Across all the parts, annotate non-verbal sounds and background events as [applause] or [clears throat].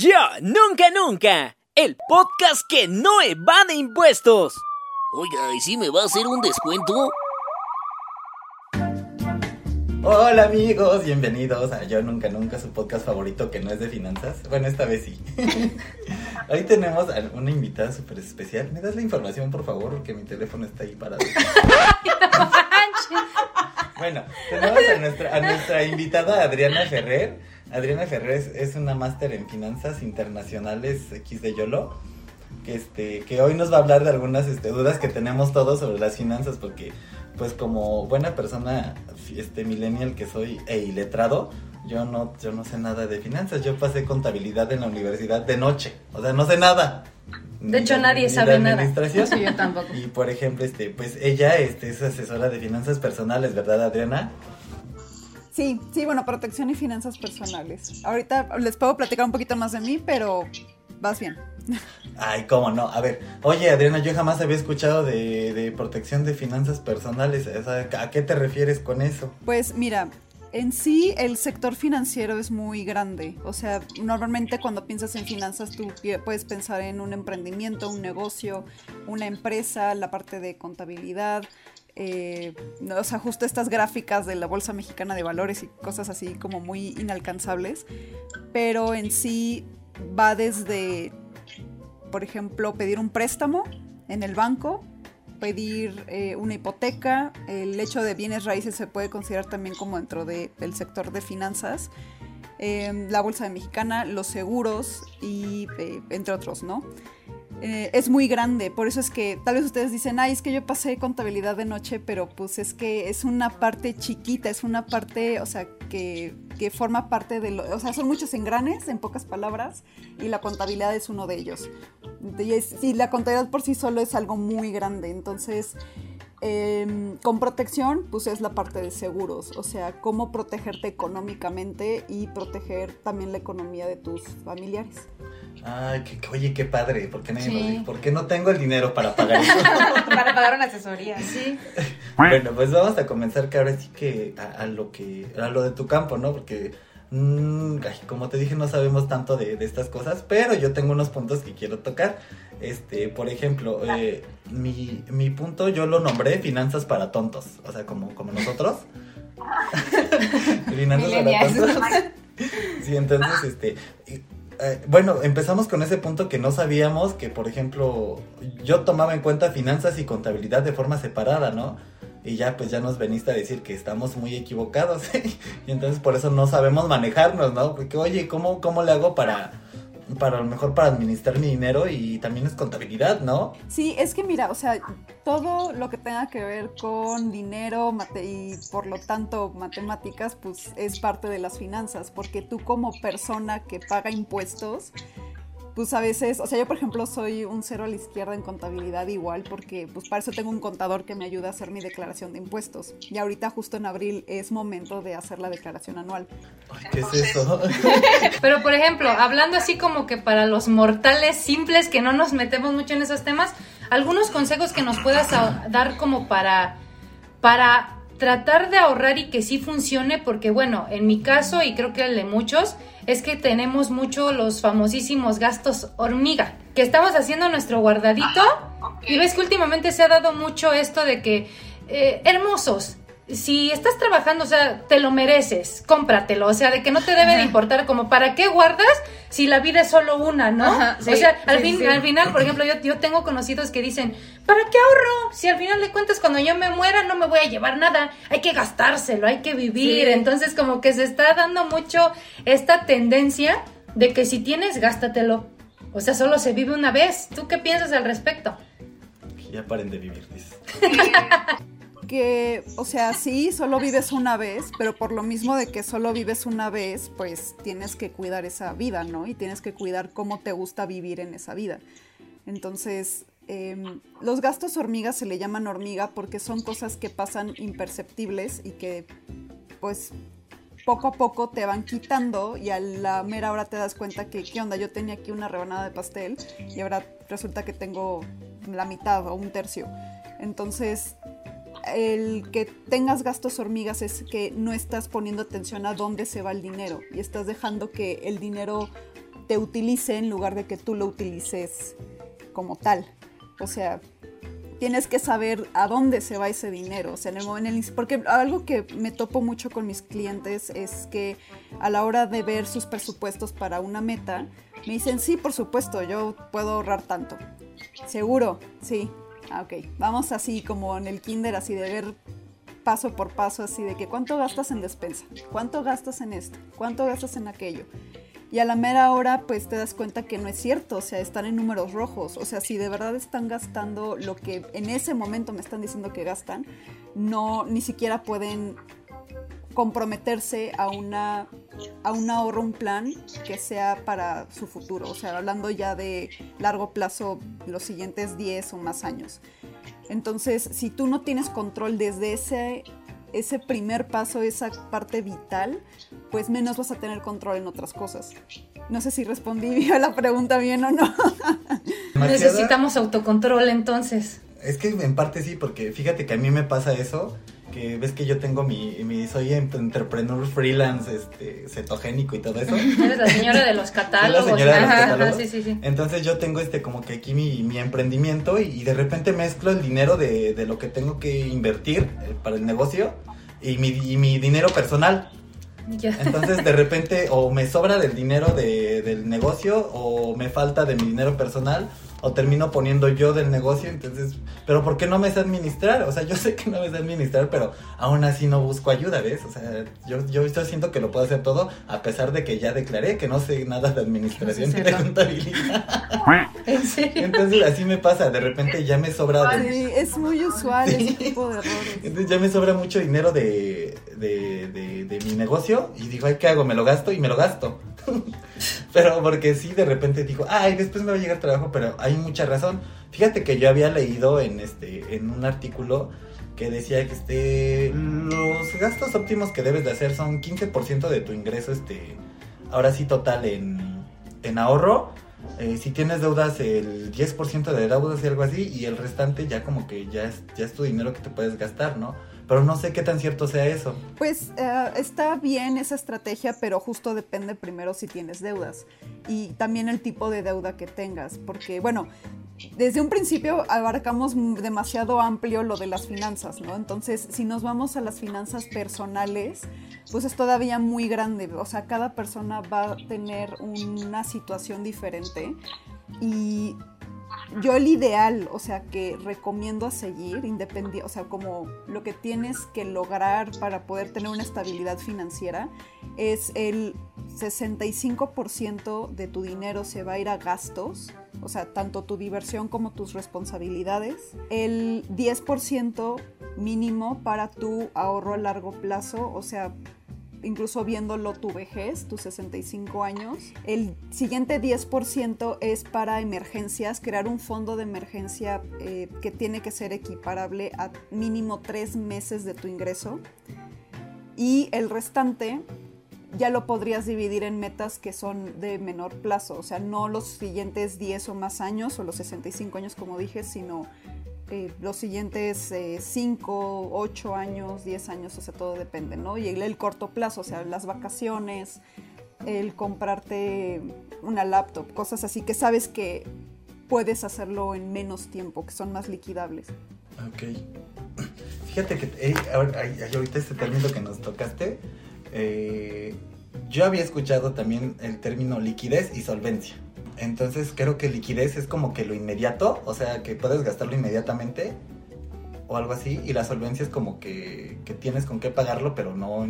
Yo Nunca Nunca, el podcast que no evade impuestos. Oiga, ¿y si me va a hacer un descuento? Hola amigos, bienvenidos a Yo Nunca Nunca, su podcast favorito que no es de finanzas. Bueno, esta vez sí. [laughs] Hoy tenemos a una invitada súper especial. ¿Me das la información, por favor? Porque mi teléfono está ahí parado. [laughs] bueno, tenemos a nuestra, a nuestra invitada Adriana Ferrer. Adriana Ferrer es, es una máster en finanzas internacionales X de YOLO. Que, este, que hoy nos va a hablar de algunas este, dudas que tenemos todos sobre las finanzas, porque pues como buena persona este millennial que soy e iletrado, yo no yo no sé nada de finanzas, yo pasé contabilidad en la universidad de noche, o sea, no sé nada. De hecho nadie sabe nada. Sí, yo tampoco. Y por ejemplo, este pues ella este es asesora de finanzas personales, ¿verdad, Adriana? Sí, sí, bueno, protección y finanzas personales. Ahorita les puedo platicar un poquito más de mí, pero vas bien. Ay, cómo no. A ver, oye Adriana, yo jamás había escuchado de, de protección de finanzas personales. ¿A qué te refieres con eso? Pues mira, en sí el sector financiero es muy grande. O sea, normalmente cuando piensas en finanzas tú puedes pensar en un emprendimiento, un negocio, una empresa, la parte de contabilidad. Eh, o sea, justo estas gráficas de la Bolsa Mexicana de Valores y cosas así como muy inalcanzables. Pero en sí va desde por ejemplo, pedir un préstamo en el banco, pedir eh, una hipoteca, el hecho de bienes raíces se puede considerar también como dentro del sector de finanzas, eh, la bolsa mexicana, los seguros y eh, entre otros, ¿no? Eh, es muy grande, por eso es que tal vez ustedes dicen, ay, es que yo pasé contabilidad de noche, pero pues es que es una parte chiquita, es una parte, o sea, que, que forma parte de lo, o sea, son muchos engranes, en pocas palabras, y la contabilidad es uno de ellos. Y, la contabilidad por sí solo es algo muy grande, entonces... Eh, con protección, pues es la parte de seguros, o sea, cómo protegerte económicamente y proteger también la economía de tus familiares. Ay, que, oye, qué padre, ¿por qué, no, ¿por qué no tengo el dinero para pagar eso? [laughs] para pagar una asesoría, sí. bueno, pues vamos a comenzar que ahora sí que a, lo que, a lo de tu campo, ¿no? Porque, mmm, como te dije, no sabemos tanto de, de, estas cosas, pero yo tengo unos puntos que quiero tocar. Este, por ejemplo, eh, mi, mi punto yo lo nombré finanzas para tontos, o sea, como, como nosotros. [laughs] finanzas para tontos. sí, entonces, este eh, bueno, empezamos con ese punto que no sabíamos que, por ejemplo, yo tomaba en cuenta finanzas y contabilidad de forma separada, ¿no? Y ya, pues ya nos veniste a decir que estamos muy equivocados. [laughs] y entonces por eso no sabemos manejarnos, ¿no? Porque, oye, ¿cómo, cómo le hago para para lo mejor para administrar mi dinero y también es contabilidad, ¿no? Sí, es que mira, o sea, todo lo que tenga que ver con dinero y por lo tanto matemáticas, pues es parte de las finanzas, porque tú como persona que paga impuestos, pues a veces, o sea, yo por ejemplo soy un cero a la izquierda en contabilidad igual, porque pues para eso tengo un contador que me ayuda a hacer mi declaración de impuestos. Y ahorita justo en abril es momento de hacer la declaración anual. ¿Qué es eso? Pero por ejemplo, hablando así como que para los mortales simples que no nos metemos mucho en esos temas, algunos consejos que nos puedas dar como para, para tratar de ahorrar y que sí funcione, porque bueno, en mi caso y creo que el de muchos, es que tenemos mucho los famosísimos gastos hormiga, que estamos haciendo nuestro guardadito y ves que últimamente se ha dado mucho esto de que, eh, hermosos, si estás trabajando, o sea, te lo mereces, cómpratelo, o sea, de que no te debe de importar como para qué guardas si la vida es solo una, ¿no? o sea, al, fin, al final, por ejemplo, yo, yo tengo conocidos que dicen, ¿para qué ahorro? Si al final de cuentas cuando yo me muera no me voy a llevar nada, hay que gastárselo, hay que vivir, entonces como que se está dando mucho esta tendencia de que si tienes, gástatelo, o sea, solo se vive una vez, ¿tú qué piensas al respecto? Ya paren de vivir, dices. [laughs] que, o sea, sí, solo vives una vez, pero por lo mismo de que solo vives una vez, pues tienes que cuidar esa vida, ¿no? Y tienes que cuidar cómo te gusta vivir en esa vida. Entonces, em, los gastos hormigas se le llaman hormiga porque son cosas que pasan imperceptibles y que, pues, poco a poco te van quitando y a la mera hora te das cuenta que, ¿qué onda? Yo tenía aquí una rebanada de pastel y ahora resulta que tengo la mitad o un tercio. Entonces, el que tengas gastos hormigas es que no estás poniendo atención a dónde se va el dinero y estás dejando que el dinero te utilice en lugar de que tú lo utilices como tal. O sea, tienes que saber a dónde se va ese dinero. O sea, en el momento, porque algo que me topo mucho con mis clientes es que a la hora de ver sus presupuestos para una meta, me dicen, sí, por supuesto, yo puedo ahorrar tanto. Seguro, sí. Ah, ok. Vamos así como en el kinder, así de ver paso por paso, así de que cuánto gastas en despensa, cuánto gastas en esto, cuánto gastas en aquello. Y a la mera hora, pues te das cuenta que no es cierto, o sea, están en números rojos. O sea, si de verdad están gastando lo que en ese momento me están diciendo que gastan, no, ni siquiera pueden comprometerse a una a un ahorro, un plan que sea para su futuro, o sea, hablando ya de largo plazo, los siguientes 10 o más años. Entonces, si tú no tienes control desde ese ese primer paso, esa parte vital, pues menos vas a tener control en otras cosas. No sé si respondí [laughs] a la pregunta bien o no. Necesitamos autocontrol entonces. Es que en parte sí, porque fíjate que a mí me pasa eso, que ves que yo tengo mi, mi soy entrepreneur freelance, este, cetogénico y todo eso. [laughs] Eres la señora de los [laughs] catálogos. La señora de los catálogos. sí, sí, sí. Entonces yo tengo este como que aquí mi, mi emprendimiento y, de repente mezclo el dinero de, de, lo que tengo que invertir eh, para el negocio y mi, y mi dinero personal. Entonces de repente o me sobra del dinero de, del negocio o me falta de mi dinero personal o termino poniendo yo del negocio, entonces, pero ¿por qué no me sé administrar? O sea, yo sé que no me sé administrar, pero aún así no busco ayuda, ¿ves? O sea, yo, yo estoy siento que lo puedo hacer todo, a pesar de que ya declaré que no sé nada de administración ni de contabilidad. [laughs] [laughs] ¿En serio? Entonces así me pasa, de repente ya me sobra... Sí, es muy usual ese tipo de errores. Entonces ya me sobra mucho dinero de, de, de, de mi negocio y digo, ay, ¿qué hago? Me lo gasto y me lo gasto. [laughs] pero porque sí, de repente digo, ay, después me va a llegar trabajo, pero hay mucha razón. Fíjate que yo había leído en este, en un artículo que decía que este, los gastos óptimos que debes de hacer son 15% de tu ingreso, este, ahora sí total en, en ahorro. Eh, si tienes deudas, el 10% de deudas y algo así, y el restante ya como que ya es, ya es tu dinero que te puedes gastar, ¿no? Pero no sé qué tan cierto sea eso. Pues eh, está bien esa estrategia, pero justo depende primero si tienes deudas y también el tipo de deuda que tengas, porque bueno, desde un principio abarcamos demasiado amplio lo de las finanzas, ¿no? Entonces, si nos vamos a las finanzas personales, pues es todavía muy grande, o sea, cada persona va a tener una situación diferente y yo el ideal, o sea, que recomiendo seguir, independiente, o sea, como lo que tienes que lograr para poder tener una estabilidad financiera, es el 65% de tu dinero se va a ir a gastos, o sea, tanto tu diversión como tus responsabilidades, el 10% mínimo para tu ahorro a largo plazo, o sea, incluso viéndolo tu vejez, tus 65 años. El siguiente 10% es para emergencias, crear un fondo de emergencia eh, que tiene que ser equiparable a mínimo tres meses de tu ingreso. Y el restante ya lo podrías dividir en metas que son de menor plazo, o sea, no los siguientes 10 o más años o los 65 años como dije, sino eh, los siguientes 5, eh, 8 años, 10 años, o sea, todo depende, ¿no? Y el, corto plazo, o sea, las vacaciones, el comprarte una laptop, cosas así que sabes que puedes hacerlo en menos tiempo, que son más liquidables. Ok. [clears throat] Fíjate que eh, ahorita este término que nos tocaste, yo había escuchado también el término liquidez y solvencia. Entonces creo que liquidez es como que lo inmediato, o sea, que puedes gastarlo inmediatamente o algo así, y la solvencia es como que, que tienes con qué pagarlo, pero no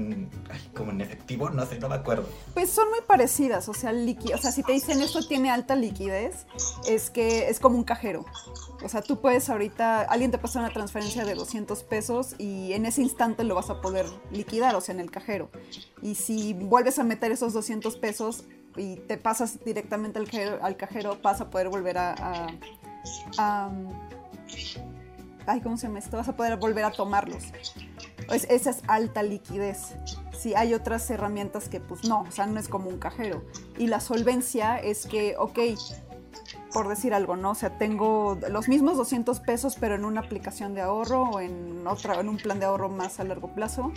como en efectivo, no sé, no me acuerdo. Pues son muy parecidas, o sea, o sea, si te dicen esto tiene alta liquidez, es que es como un cajero. O sea, tú puedes ahorita, alguien te pasa una transferencia de 200 pesos y en ese instante lo vas a poder liquidar, o sea, en el cajero. Y si vuelves a meter esos 200 pesos, y te pasas directamente al cajero, al vas a poder volver a, ay, ¿cómo se llama esto? Vas a poder volver a tomarlos. Pues esa es alta liquidez. Si hay otras herramientas que pues no, o sea, no es como un cajero. Y la solvencia es que, ok, por decir algo, ¿no? O sea, tengo los mismos 200 pesos, pero en una aplicación de ahorro o en, otra, en un plan de ahorro más a largo plazo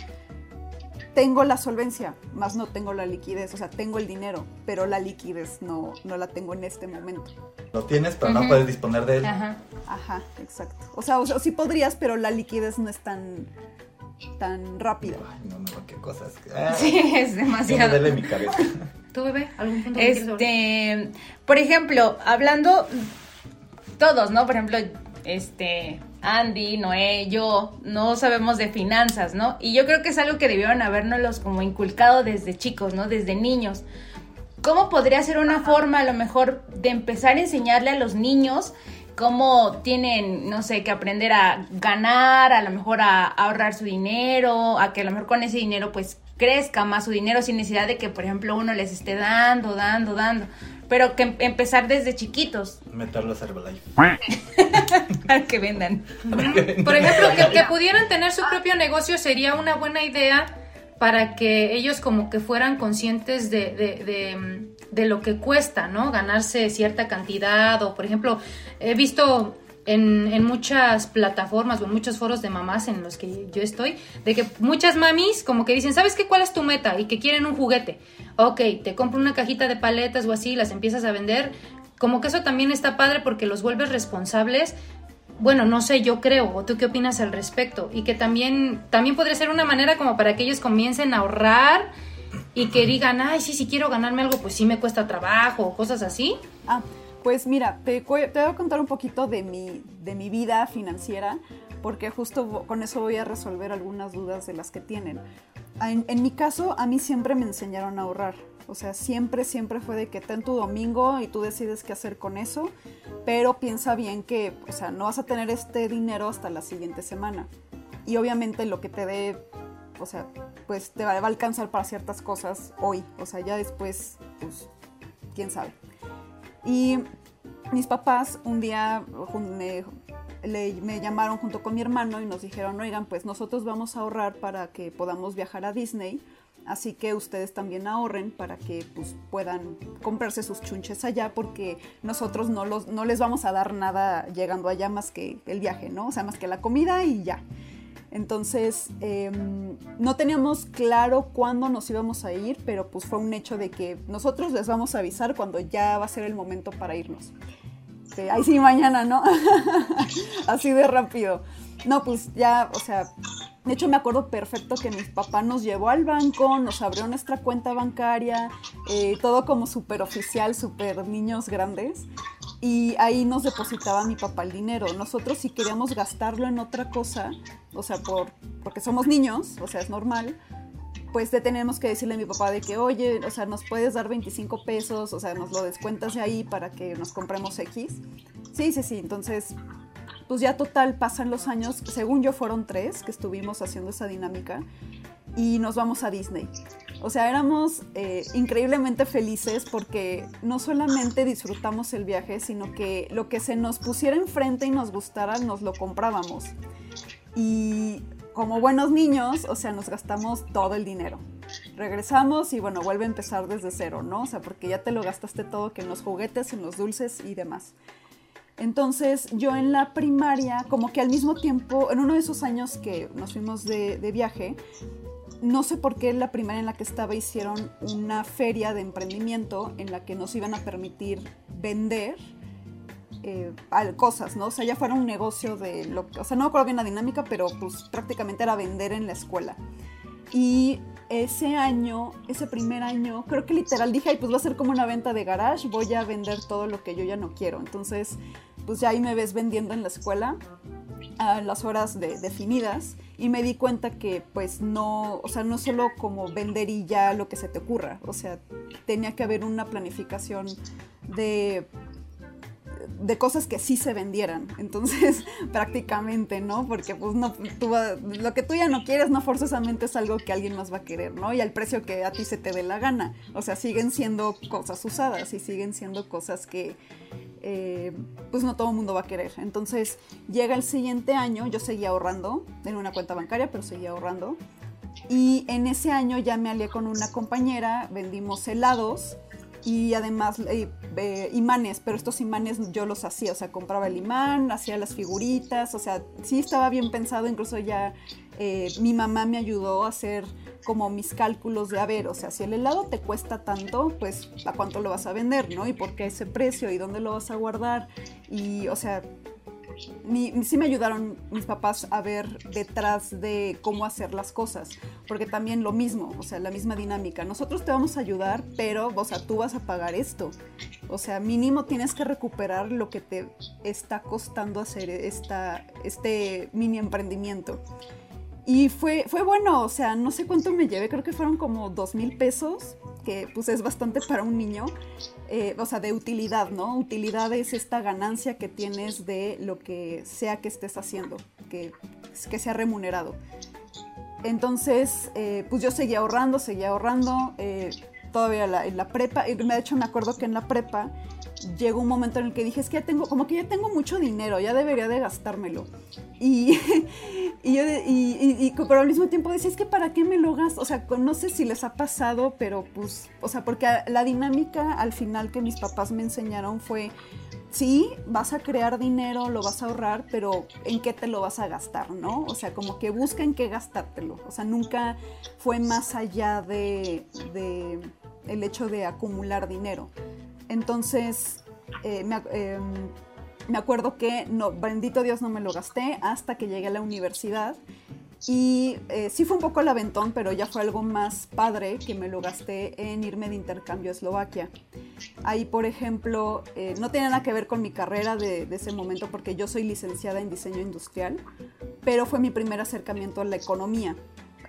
tengo la solvencia, más no tengo la liquidez, o sea, tengo el dinero, pero la liquidez no, no la tengo en este momento. Lo tienes, pero no puedes disponer de él. Ajá. Ajá, exacto. O sea, o sea, sí podrías, pero la liquidez no es tan, tan rápida. Ay, no, no, qué cosas. [laughs] Ah, Sí, es demasiado. duele mi cabeza. [laughs] ¿Tú, bebé? ¿Algún punto? Este, por ejemplo, hablando todos, ¿no? Por ejemplo, este, Andy, Noé, yo, no sabemos de finanzas, ¿no? Y yo creo que es algo que debieron habernos como inculcado desde chicos, ¿no? Desde niños. ¿Cómo podría ser una forma a lo mejor de empezar a enseñarle a los niños cómo tienen, no sé, que aprender a ganar, a lo mejor a ahorrar su dinero, a que a lo mejor con ese dinero pues crezca más su dinero sin necesidad de que, por ejemplo, uno les esté dando, dando, dando, pero que em- empezar desde chiquitos Meterlos a Herbalife. [laughs] para [laughs] que vendan. Por ejemplo, que, que pudieran tener su propio negocio sería una buena idea para que ellos como que fueran conscientes de, de, de, de lo que cuesta, ¿no? Ganarse cierta cantidad o, por ejemplo, he visto en, muchas plataformas o en muchos foros de mamás en los que yo estoy, de que muchas mamis como que dicen, ¿sabes qué? ¿Cuál es tu meta? Y que quieren un juguete. Ok, te compro una cajita de paletas o así, las empiezas a vender. Como que eso también está padre porque los vuelves responsables bueno, no sé, yo creo, o tú qué opinas al respecto, y que también, también podría ser una manera como para que ellos comiencen a ahorrar y que digan, ay, sí, si quiero ganarme algo, pues sí me cuesta trabajo, o cosas así. Ah, pues mira, te, voy a contar un poquito de mi, de mi vida financiera, porque justo con eso voy a resolver algunas dudas de las que tienen. Ah, En, en mi caso, a mí siempre me enseñaron a ahorrar. O sea, siempre, siempre fue de que ten tu domingo y tú decides qué hacer con eso, pero piensa bien que, o sea, no vas a tener este dinero hasta la siguiente semana. Y obviamente lo que te dé, o sea, pues te va, va a alcanzar para ciertas cosas hoy. O sea, ya después, pues, quién sabe. Y mis papás un día me, le- me llamaron junto con mi hermano y nos dijeron, oigan, pues nosotros vamos a ahorrar para que podamos viajar a Disney, así que ustedes también ahorren para que pues, puedan comprarse sus chunches allá, porque nosotros no, los, no les vamos a dar nada llegando allá más que el viaje, ¿no? O sea, más que la comida y ya. Entonces, em, no teníamos claro cuándo nos íbamos a ir, pero pues fue un hecho de que nosotros les vamos a avisar cuando ya va a ser el momento para irnos. Ay, sí, mañana, ¿no? [laughs] Así de rápido. No, pues ya, o sea, de hecho me acuerdo perfecto que mi papá nos llevó al banco, nos abrió nuestra cuenta bancaria, eh, todo como súper oficial, súper niños grandes. Y ahí nos depositaba mi papá el dinero. Nosotros si queríamos gastarlo en otra cosa, o sea, por, porque somos niños, o sea, es normal, pues le tenemos que decirle a mi papá de que, oye, o sea, nos puedes dar 25 pesos, o sea, nos lo descuentas de ahí para que nos compremos X. Sí, sí, sí, entonces, pues ya total pasan los años, según yo fueron tres que estuvimos haciendo esa dinámica y nos vamos a Disney. O sea, éramos eh, increíblemente felices porque no solamente disfrutamos el viaje, sino que lo que se nos pusiera enfrente y nos gustara, nos lo comprábamos. Y como buenos niños, o sea, nos gastamos todo el dinero. Regresamos y bueno, vuelve a empezar desde cero, ¿no? O sea, porque ya te lo gastaste todo, que en los juguetes, en los dulces y demás. Entonces yo en la primaria, como que al mismo tiempo, en uno de esos años que nos fuimos de, viaje, no sé por qué la primaria en la que estaba hicieron una feria de emprendimiento en la que nos iban a permitir vender eh, cosas, ¿no? O sea, ya fuera un negocio de lo que, o sea, no me acuerdo bien la dinámica, pero pues prácticamente era vender en la escuela. Y ese año, ese primer año, creo que literal dije, ay, pues va a ser como una venta de garage, voy a vender todo lo que yo ya no quiero. Entonces, pues ya ahí me ves vendiendo en la escuela a las horas de- definidas y me di cuenta que pues no, o sea, no solo como vender y ya lo que se te ocurra, o sea, tenía que haber una planificación de de cosas que sí se vendieran. Entonces, [laughs] prácticamente, ¿no? Porque pues no, tú lo que tú ya no quieres no forzosamente es algo que alguien más va a querer, ¿no? Y al precio que a ti se te dé la gana. O sea, siguen siendo cosas usadas y siguen siendo cosas que eh, pues no todo el mundo va a querer. Entonces, llega el siguiente año, yo seguía ahorrando en una cuenta bancaria, pero seguía ahorrando. Y en ese año ya me alié con una compañera, vendimos helados y además eh, eh, imanes, pero estos imanes yo los hacía, o sea, compraba el imán, hacía las figuritas, o sea, sí estaba bien pensado, incluso ya eh, mi mamá me ayudó a hacer como mis cálculos de, a ver, o sea, si el helado te cuesta tanto, pues a cuánto lo vas a vender, ¿no? Y por qué ese precio y dónde lo vas a guardar. Y, o sea, mi, sí me ayudaron mis papás a ver detrás de cómo hacer las cosas, porque también lo mismo, o sea, la misma dinámica. Nosotros te vamos a ayudar, pero, o sea, tú vas a pagar esto. O sea, mínimo tienes que recuperar lo que te está costando hacer esta, este mini emprendimiento. Y fue, fue bueno, o sea, no sé cuánto me llevé, creo que fueron como dos mil pesos, que pues es bastante para un niño, eh, o sea, de utilidad, ¿no? Utilidad es esta ganancia que tienes de lo que sea que estés haciendo, que, que sea remunerado. Entonces, eh, pues yo seguía ahorrando, seguía ahorrando, eh, todavía en la prepa, y de hecho me acuerdo que en la prepa llegó un momento en el que dije, es que ya tengo, como que ya tengo mucho dinero, ya debería de gastármelo. Y, [laughs] y, y, pero al mismo tiempo decía, es que para qué me lo gasto, o sea, no sé si les ha pasado, pero pues, o sea, porque la dinámica al final que mis papás me enseñaron fue, sí, vas a crear dinero, lo vas a ahorrar, pero ¿en qué te lo vas a gastar, no? O sea, como que busca en qué gastártelo, o sea, nunca fue más allá de, de el hecho de acumular dinero. Entonces, eh, em, me, acuerdo que, no, bendito Dios, no me lo gasté hasta que llegué a la universidad. Y eh, sí fue un poco el aventón, pero ya fue algo más padre que me lo gasté en irme de intercambio a Eslovaquia. Ahí, por ejemplo, eh, no tiene nada que ver con mi carrera de, ese momento porque yo soy licenciada en diseño industrial, pero fue mi primer acercamiento a la economía.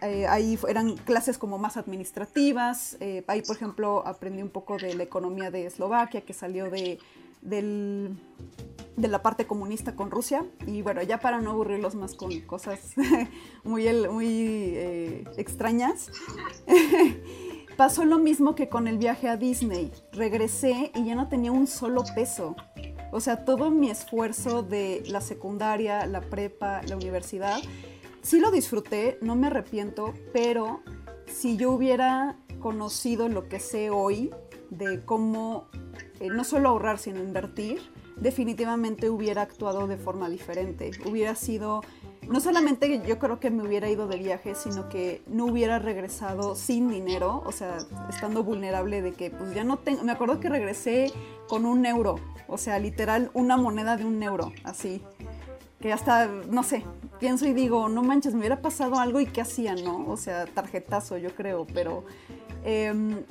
Eh, ahí eran clases como más administrativas. Eh, ahí, por ejemplo, aprendí un poco de la economía de Eslovaquia, que salió de, de la parte comunista con Rusia. Y bueno, ya para no aburrirlos más con cosas [laughs] muy, muy eh, extrañas. [laughs] Pasó lo mismo que con el viaje a Disney. Regresé y ya no tenía un solo peso. O sea, todo mi esfuerzo de la secundaria, la prepa, la universidad, sí lo disfruté, no me arrepiento, pero si yo hubiera conocido lo que sé hoy de cómo eh, no solo ahorrar, sino invertir, definitivamente hubiera actuado de forma diferente. Hubiera sido, no solamente yo creo que me hubiera ido de viaje, sino que no hubiera regresado sin dinero, o sea, estando vulnerable de que pues ya no tengo, me acuerdo que regresé con un euro, o sea, literal una moneda de un euro, así que hasta, no sé, pienso y digo, no manches, me hubiera pasado algo y qué hacía, ¿no? O sea, tarjetazo, yo creo, pero em,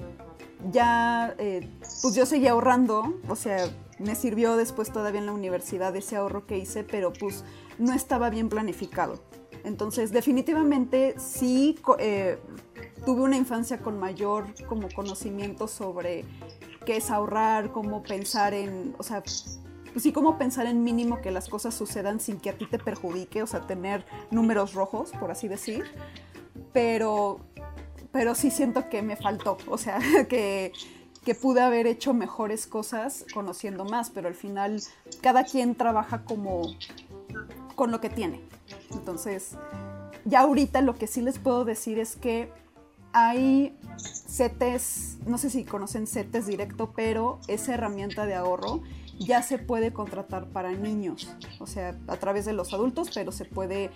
ya, eh, pues yo seguía ahorrando, o sea, me sirvió después todavía en la universidad ese ahorro que hice, pero pues no estaba bien planificado. Entonces, definitivamente sí eh, tuve una infancia con mayor como conocimiento sobre qué es ahorrar, cómo pensar en, o sea, pues sí, como pensar en mínimo que las cosas sucedan sin que a ti te perjudique, o sea, tener números rojos, por así decir. Pero, pero sí siento que me faltó, o sea, [laughs] que, que pude haber hecho mejores cosas conociendo más, pero al final cada quien trabaja como con lo que tiene. Entonces, ya ahorita lo que sí les puedo decir es que hay CETES, no sé si conocen CETES directo, pero esa herramienta de ahorro ya se puede contratar para niños, o sea, a través de los adultos, pero se puede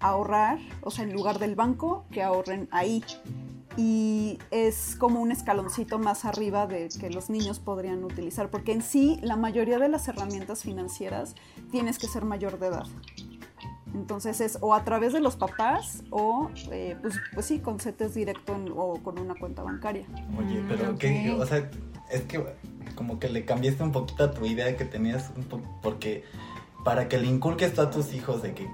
ahorrar, o sea, en lugar del banco, que ahorren ahí. Y es como un escaloncito más arriba de que los niños podrían utilizar, porque en sí la mayoría de las herramientas financieras tienes que ser mayor de edad. Entonces es o a través de los papás o eh, pues, pues, sí, con CETES directo o con una cuenta bancaria. Oye, pero ¿qué? O sea, es que como que le cambiaste un poquito a tu idea que tenías, porque para que le inculques tú a tus hijos de que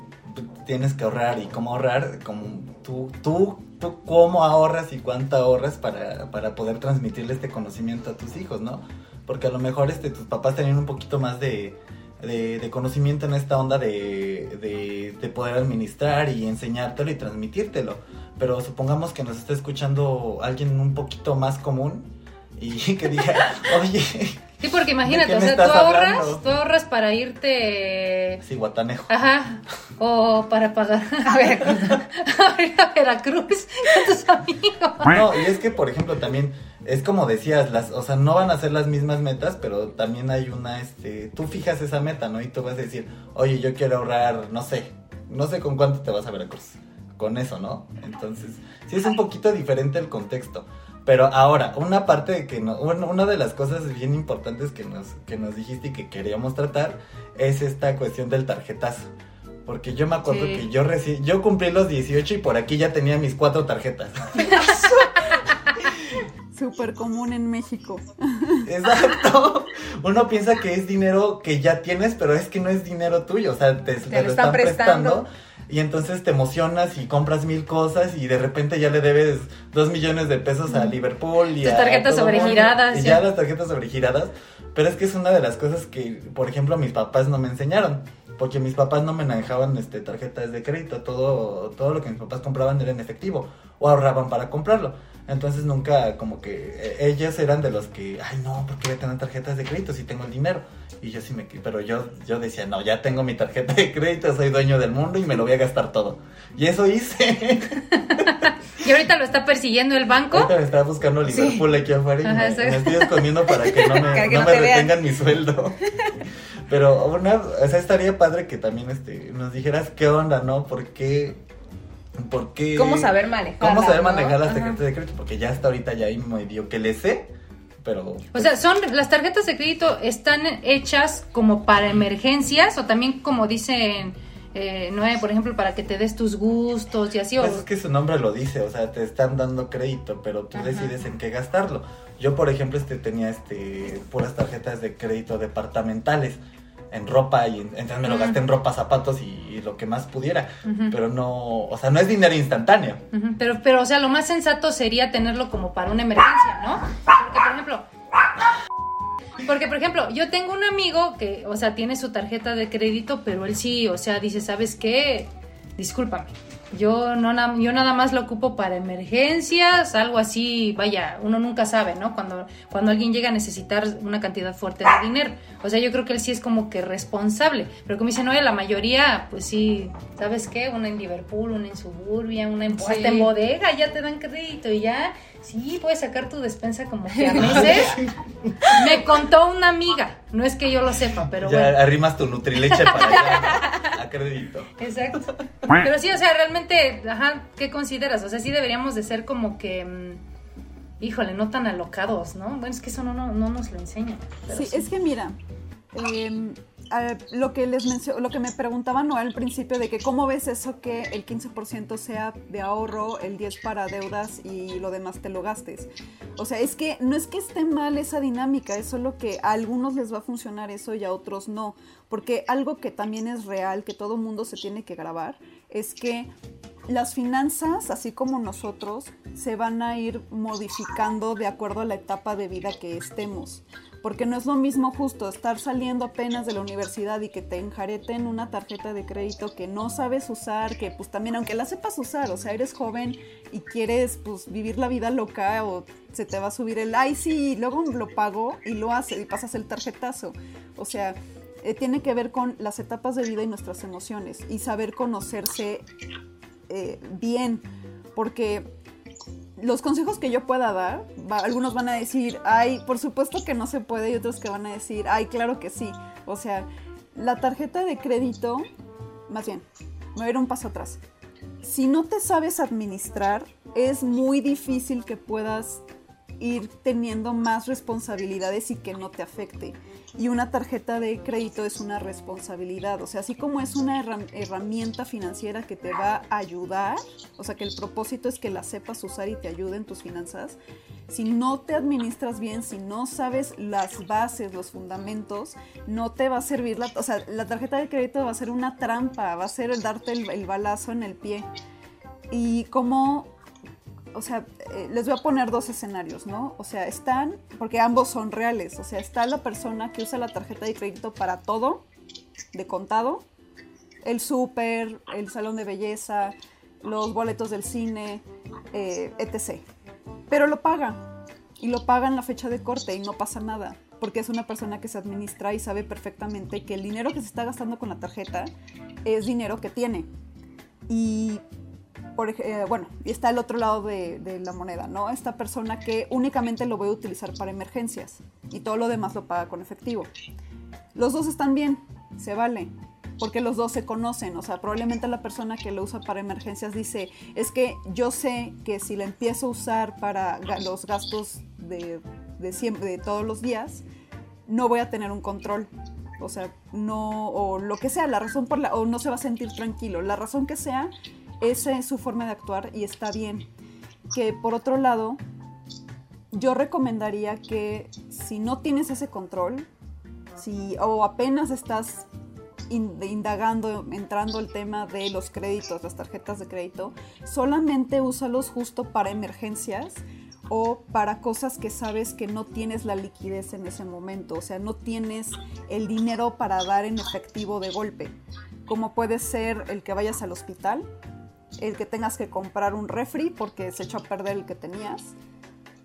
tienes que ahorrar y cómo ahorrar, como tú, tú, tú cómo ahorras y cuánto ahorras para, para poder transmitirle este conocimiento a tus hijos, ¿no? Porque a lo mejor este, tus papás tenían un poquito más de, de, conocimiento en esta onda de, de, de, poder administrar y enseñártelo y transmitírtelo. Pero supongamos que nos está escuchando alguien un poquito más común y [laughs] que diga, oye. Sí, porque imagínate, o sea, tú ahorras, tú ahorras para irte. Sí, Guatanejo. Ajá. O para pagar [laughs] a Veracruz. a Veracruz con tus amigos. No, y es que, por ejemplo, también es como decías, las, o sea, no van a ser las mismas metas, pero también hay una, este, tú fijas esa meta, ¿no? Y tú vas a decir, oye, yo quiero ahorrar, no sé, no sé con cuánto te vas a Veracruz con eso, ¿no? Entonces, sí es un poquito diferente el contexto. Pero ahora, una parte de que no, una, una de las cosas bien importantes que nos, que nos dijiste y que queríamos tratar es esta cuestión del tarjetazo. Porque yo me acuerdo Sí. que yo reci- yo cumplí los 18 y por aquí ya tenía mis cuatro tarjetas. [laughs] Súper común en México. Exacto. Uno piensa que es dinero que ya tienes, pero es que no es dinero tuyo. O sea, te, te lo están prestando. Y entonces te emocionas y compras mil cosas y de repente ya le debes dos millones de pesos a Liverpool y Tus a tarjetas sobregiradas, Y sí. ya las tarjetas sobregiradas. Pero es que es una de las cosas que, por ejemplo, mis papás no me enseñaron. Porque mis papás no me manejaban este, tarjetas de crédito. Todo, todo lo que mis papás compraban era en efectivo. O ahorraban para comprarlo. Entonces nunca como que eh, ellos eran de los que, ay no, ¿por qué voy a tener tarjetas de crédito si tengo el dinero? Y yo sí me, pero yo, yo decía, no, ya tengo mi tarjeta de crédito, soy dueño del mundo y me lo voy a gastar todo. Y eso hice. [laughs] Y ahorita lo está persiguiendo el banco. Ahorita me estaba buscando Liverpool aquí afuera y Ajá, me, estoy escondiendo para que no me, [laughs] que no no me retengan mi sueldo. Pero una, o sea, estaría padre que también este, nos dijeras qué onda, ¿no? ¿Por qué? ¿Cómo saber manejarlas, ¿Cómo saber no? manejar las Ajá. tarjetas de crédito? Porque ya hasta ahorita ya hay medio que le sé, pero... O sea, son las tarjetas de crédito están hechas como para emergencias o también como dicen eh, Noé, por ejemplo, para que te des tus gustos y así. o- Pues es que su nombre lo dice, o sea, te están dando crédito, pero tú Ajá. decides en qué gastarlo. Yo, por ejemplo, este tenía este puras tarjetas de crédito departamentales en ropa y en- entonces me lo Mm. gasté en ropa, zapatos y, y lo que más pudiera, pero no, o sea, no es dinero instantáneo. Pero, pero, o sea, lo más sensato sería tenerlo como para una emergencia, ¿no? Porque, por ejemplo, porque, por ejemplo, yo tengo un amigo que, o sea, tiene su tarjeta de crédito, pero él sí, o sea, dice, ¿sabes qué? Discúlpame. Yo, no, yo nada más lo ocupo para emergencias, algo así, vaya, uno nunca sabe, ¿no? Cuando, cuando alguien llega a necesitar una cantidad fuerte de dinero. O sea, yo creo que él sí es como que responsable. Pero como dice Noé, la mayoría, pues sí, ¿sabes qué? Una en Liverpool, una en Suburbia, una en, Sí. hasta en bodega, ya te dan crédito y ya, sí, puedes sacar tu despensa como que a meses. Me contó una amiga, no es que yo lo sepa, pero ya bueno. arrimas tu nutrileche para allá, a crédito. Exacto. Pero sí, o sea, realmente, ajá, ¿qué consideras? O sea, sí deberíamos de ser como que, mm, híjole, no tan alocados, ¿no? Bueno, es que eso no, no, no nos lo enseña. Sí, es que mira, em, lo que les mencio- lo que me preguntaban Noel al principio de que cómo ves eso que el 15% sea de ahorro, el 10 para deudas y lo demás te lo gastes. O sea, es que no es que esté mal esa dinámica, es solo que a algunos les va a funcionar eso y a otros no. Porque algo que también es real, que todo mundo se tiene que grabar, es que las finanzas, así como nosotros, se van a ir modificando de acuerdo a la etapa de vida que estemos. Porque no es lo mismo justo estar saliendo apenas de la universidad y que te enjareten una tarjeta de crédito que no sabes usar, que pues también, aunque la sepas usar, o sea, eres joven y quieres pues vivir la vida loca o se te va a subir el, ay sí, y luego lo pago y lo haces y pasas el tarjetazo. O sea, eh, tiene que ver con las etapas de vida y nuestras emociones y saber conocerse eh, bien, porque los consejos que yo pueda dar, algunos van a decir, ay, por supuesto que no se puede, y otros que van a decir, ay, claro que sí. O sea, la tarjeta de crédito, más bien, me voy a ir un paso atrás. Si no te sabes administrar, es muy difícil que puedas ir teniendo más responsabilidades y que no te afecte. Y una tarjeta de crédito es una responsabilidad, o sea, así como es una herram- herramienta financiera que te va a ayudar, o sea, que el propósito es que la sepas usar y te ayude en tus finanzas, si no te administras bien, si no sabes las bases, los fundamentos, no te va a servir la, o sea, la tarjeta de crédito va a ser una trampa, va a ser el darte el, el balazo en el pie. Y como o sea, eh, les voy a poner dos escenarios, ¿no? O sea, están, porque ambos son reales, o sea, está la persona que usa la tarjeta de crédito para todo, de contado, el súper, el salón de belleza, los boletos del cine, eh, etc. Pero lo paga, y lo paga en la fecha de corte y no pasa nada, porque es una persona que se administra y sabe perfectamente que el dinero que se está gastando con la tarjeta es dinero que tiene. Y eh, bueno, y está el otro lado de, la moneda, ¿no? Esta persona que únicamente lo voy a utilizar para emergencias y todo lo demás lo paga con efectivo. Los dos están bien, se vale, porque los dos se conocen, o sea, probablemente la persona que lo usa para emergencias dice, es que yo sé que si la empiezo a usar para los gastos de, de todos los días, no voy a tener un control. O sea, no, o lo que sea, la razón por la, o no se va a sentir tranquilo. La razón que sea, esa es su forma de actuar y está bien. Que por otro lado, yo recomendaría que si no tienes ese control, si, o apenas estás in- indagando, entrando el tema de los créditos, las tarjetas de crédito, solamente úsalos justo para emergencias o para cosas que sabes que no tienes la liquidez en ese momento, o sea, no tienes el dinero para dar en efectivo de golpe, como puede ser el que vayas al hospital, el que tengas que comprar un refri porque se echó a perder el que tenías,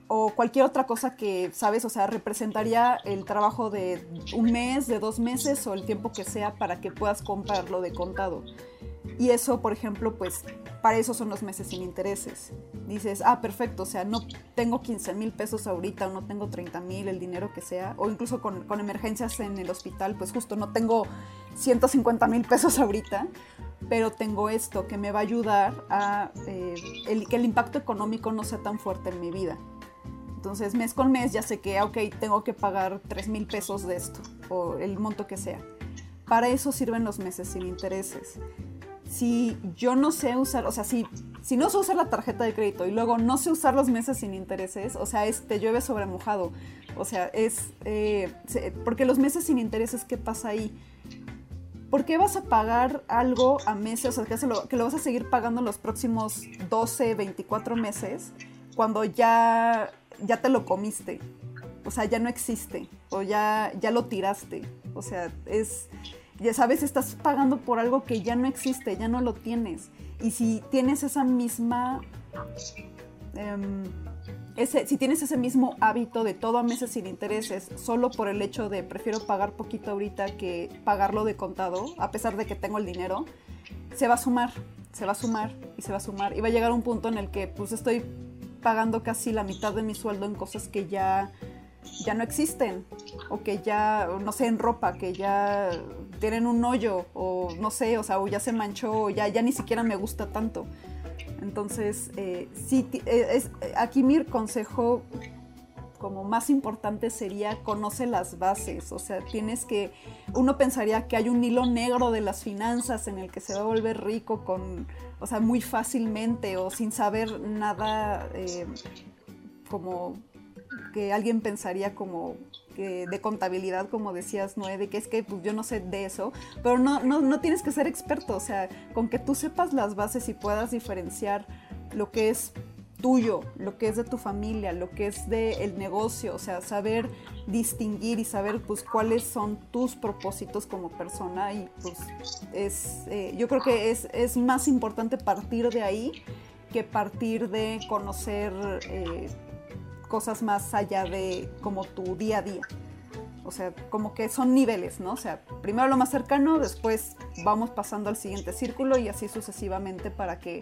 o cualquier otra cosa que, ¿sabes? O sea, representaría el trabajo de un mes, de dos meses o el tiempo que sea para que puedas comprarlo de contado. Y eso, por ejemplo, pues para eso son los meses sin intereses. Dices, ah, perfecto, o sea, no tengo 15 mil pesos ahorita o no tengo 30 mil, el dinero que sea, o incluso con, con emergencias en el hospital, pues justo no tengo 150 mil pesos ahorita, pero tengo esto que me va a ayudar a eh, que el impacto económico no sea tan fuerte en mi vida. Entonces, mes con mes ya sé que, ah, ok, tengo que pagar 3 mil pesos de esto, o el monto que sea. Para eso sirven los meses sin intereses. Si yo no sé usar, o sea, si, si no sé usar la tarjeta de crédito y luego no sé usar los meses sin intereses, o sea, es, te llueve sobre mojado. O sea, es... eh, porque los meses sin intereses, ¿qué pasa ahí? ¿Por qué vas a pagar algo a meses? O sea, que, lo, que lo vas a seguir pagando los próximos 12, 24 meses cuando ya, ya te lo comiste. O sea, ya no existe. O ya, ya lo tiraste. O sea, es. Ya sabes, estás pagando por algo que ya no existe, ya no lo tienes. Y si tienes esa misma. em, ese, si tienes ese mismo hábito de todo a meses sin intereses, solo por el hecho de prefiero pagar poquito ahorita que pagarlo de contado, a pesar de que tengo el dinero, se va a sumar, se va a sumar y se va a sumar. Y va a llegar un punto en el que pues estoy pagando casi la mitad de mi sueldo en cosas que ya, ya no existen. O que ya, no sé, en ropa, que ya tienen un hoyo. O no sé, o sea, o ya se manchó, o ya, ya ni siquiera me gusta tanto. Entonces, eh, sí, eh, aquí mi consejo como más importante sería conoce las bases, o sea, tienes que, uno pensaría que hay un hilo negro de las finanzas en el que se va a volver rico con, o sea, muy fácilmente o sin saber nada eh, como que alguien pensaría como de contabilidad, como decías, Noé, de que es que pues, yo no sé de eso, pero no, no, no tienes que ser experto, o sea, con que tú sepas las bases y puedas diferenciar lo que es tuyo, lo que es de tu familia, lo que es del negocio, o sea, saber distinguir y saber pues cuáles son tus propósitos como persona y pues es, eh, yo creo que es, es más importante partir de ahí que partir de conocer eh, cosas más allá de como tu día a día. O sea, como que son niveles, ¿no? O sea, primero lo más cercano, después vamos pasando al siguiente círculo y así sucesivamente para que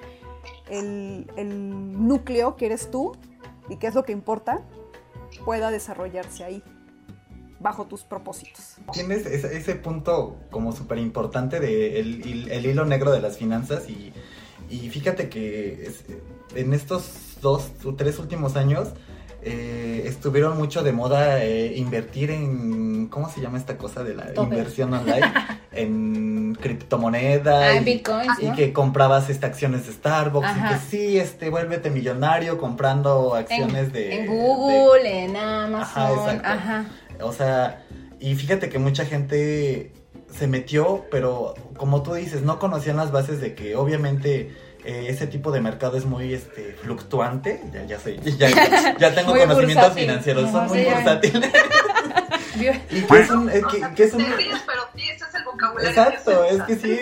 el, el núcleo que eres tú y que es lo que importa pueda desarrollarse ahí, bajo tus propósitos. Tienes ese, ese punto como súper importante de el, el- el hilo negro de las finanzas y, y fíjate que es- en estos dos o tres últimos años eh, estuvieron mucho de moda eh, invertir en, ¿cómo se llama esta cosa de la inversión online? [laughs] en criptomonedas. Ah, en y- bitcoins, y ¿no? que comprabas este, acciones de Starbucks Ajá. y que sí, este, vuélvete millonario comprando acciones en, de... en de- Google, en Amazon, Ajá, exacto. ajá. o sea, y fíjate que mucha gente se metió, pero como tú dices, no conocían las bases de que obviamente eh, ese tipo de mercado es muy este fluctuante. Ya, ya sé, ya, [laughs] ya- ya tengo Muy conocimientos bursátil. financieros, son muy bursátiles. [laughs] [laughs] y que es un, eh, es un Te ríes, pero sí, ese es el vocabulario. Exacto, es que sí,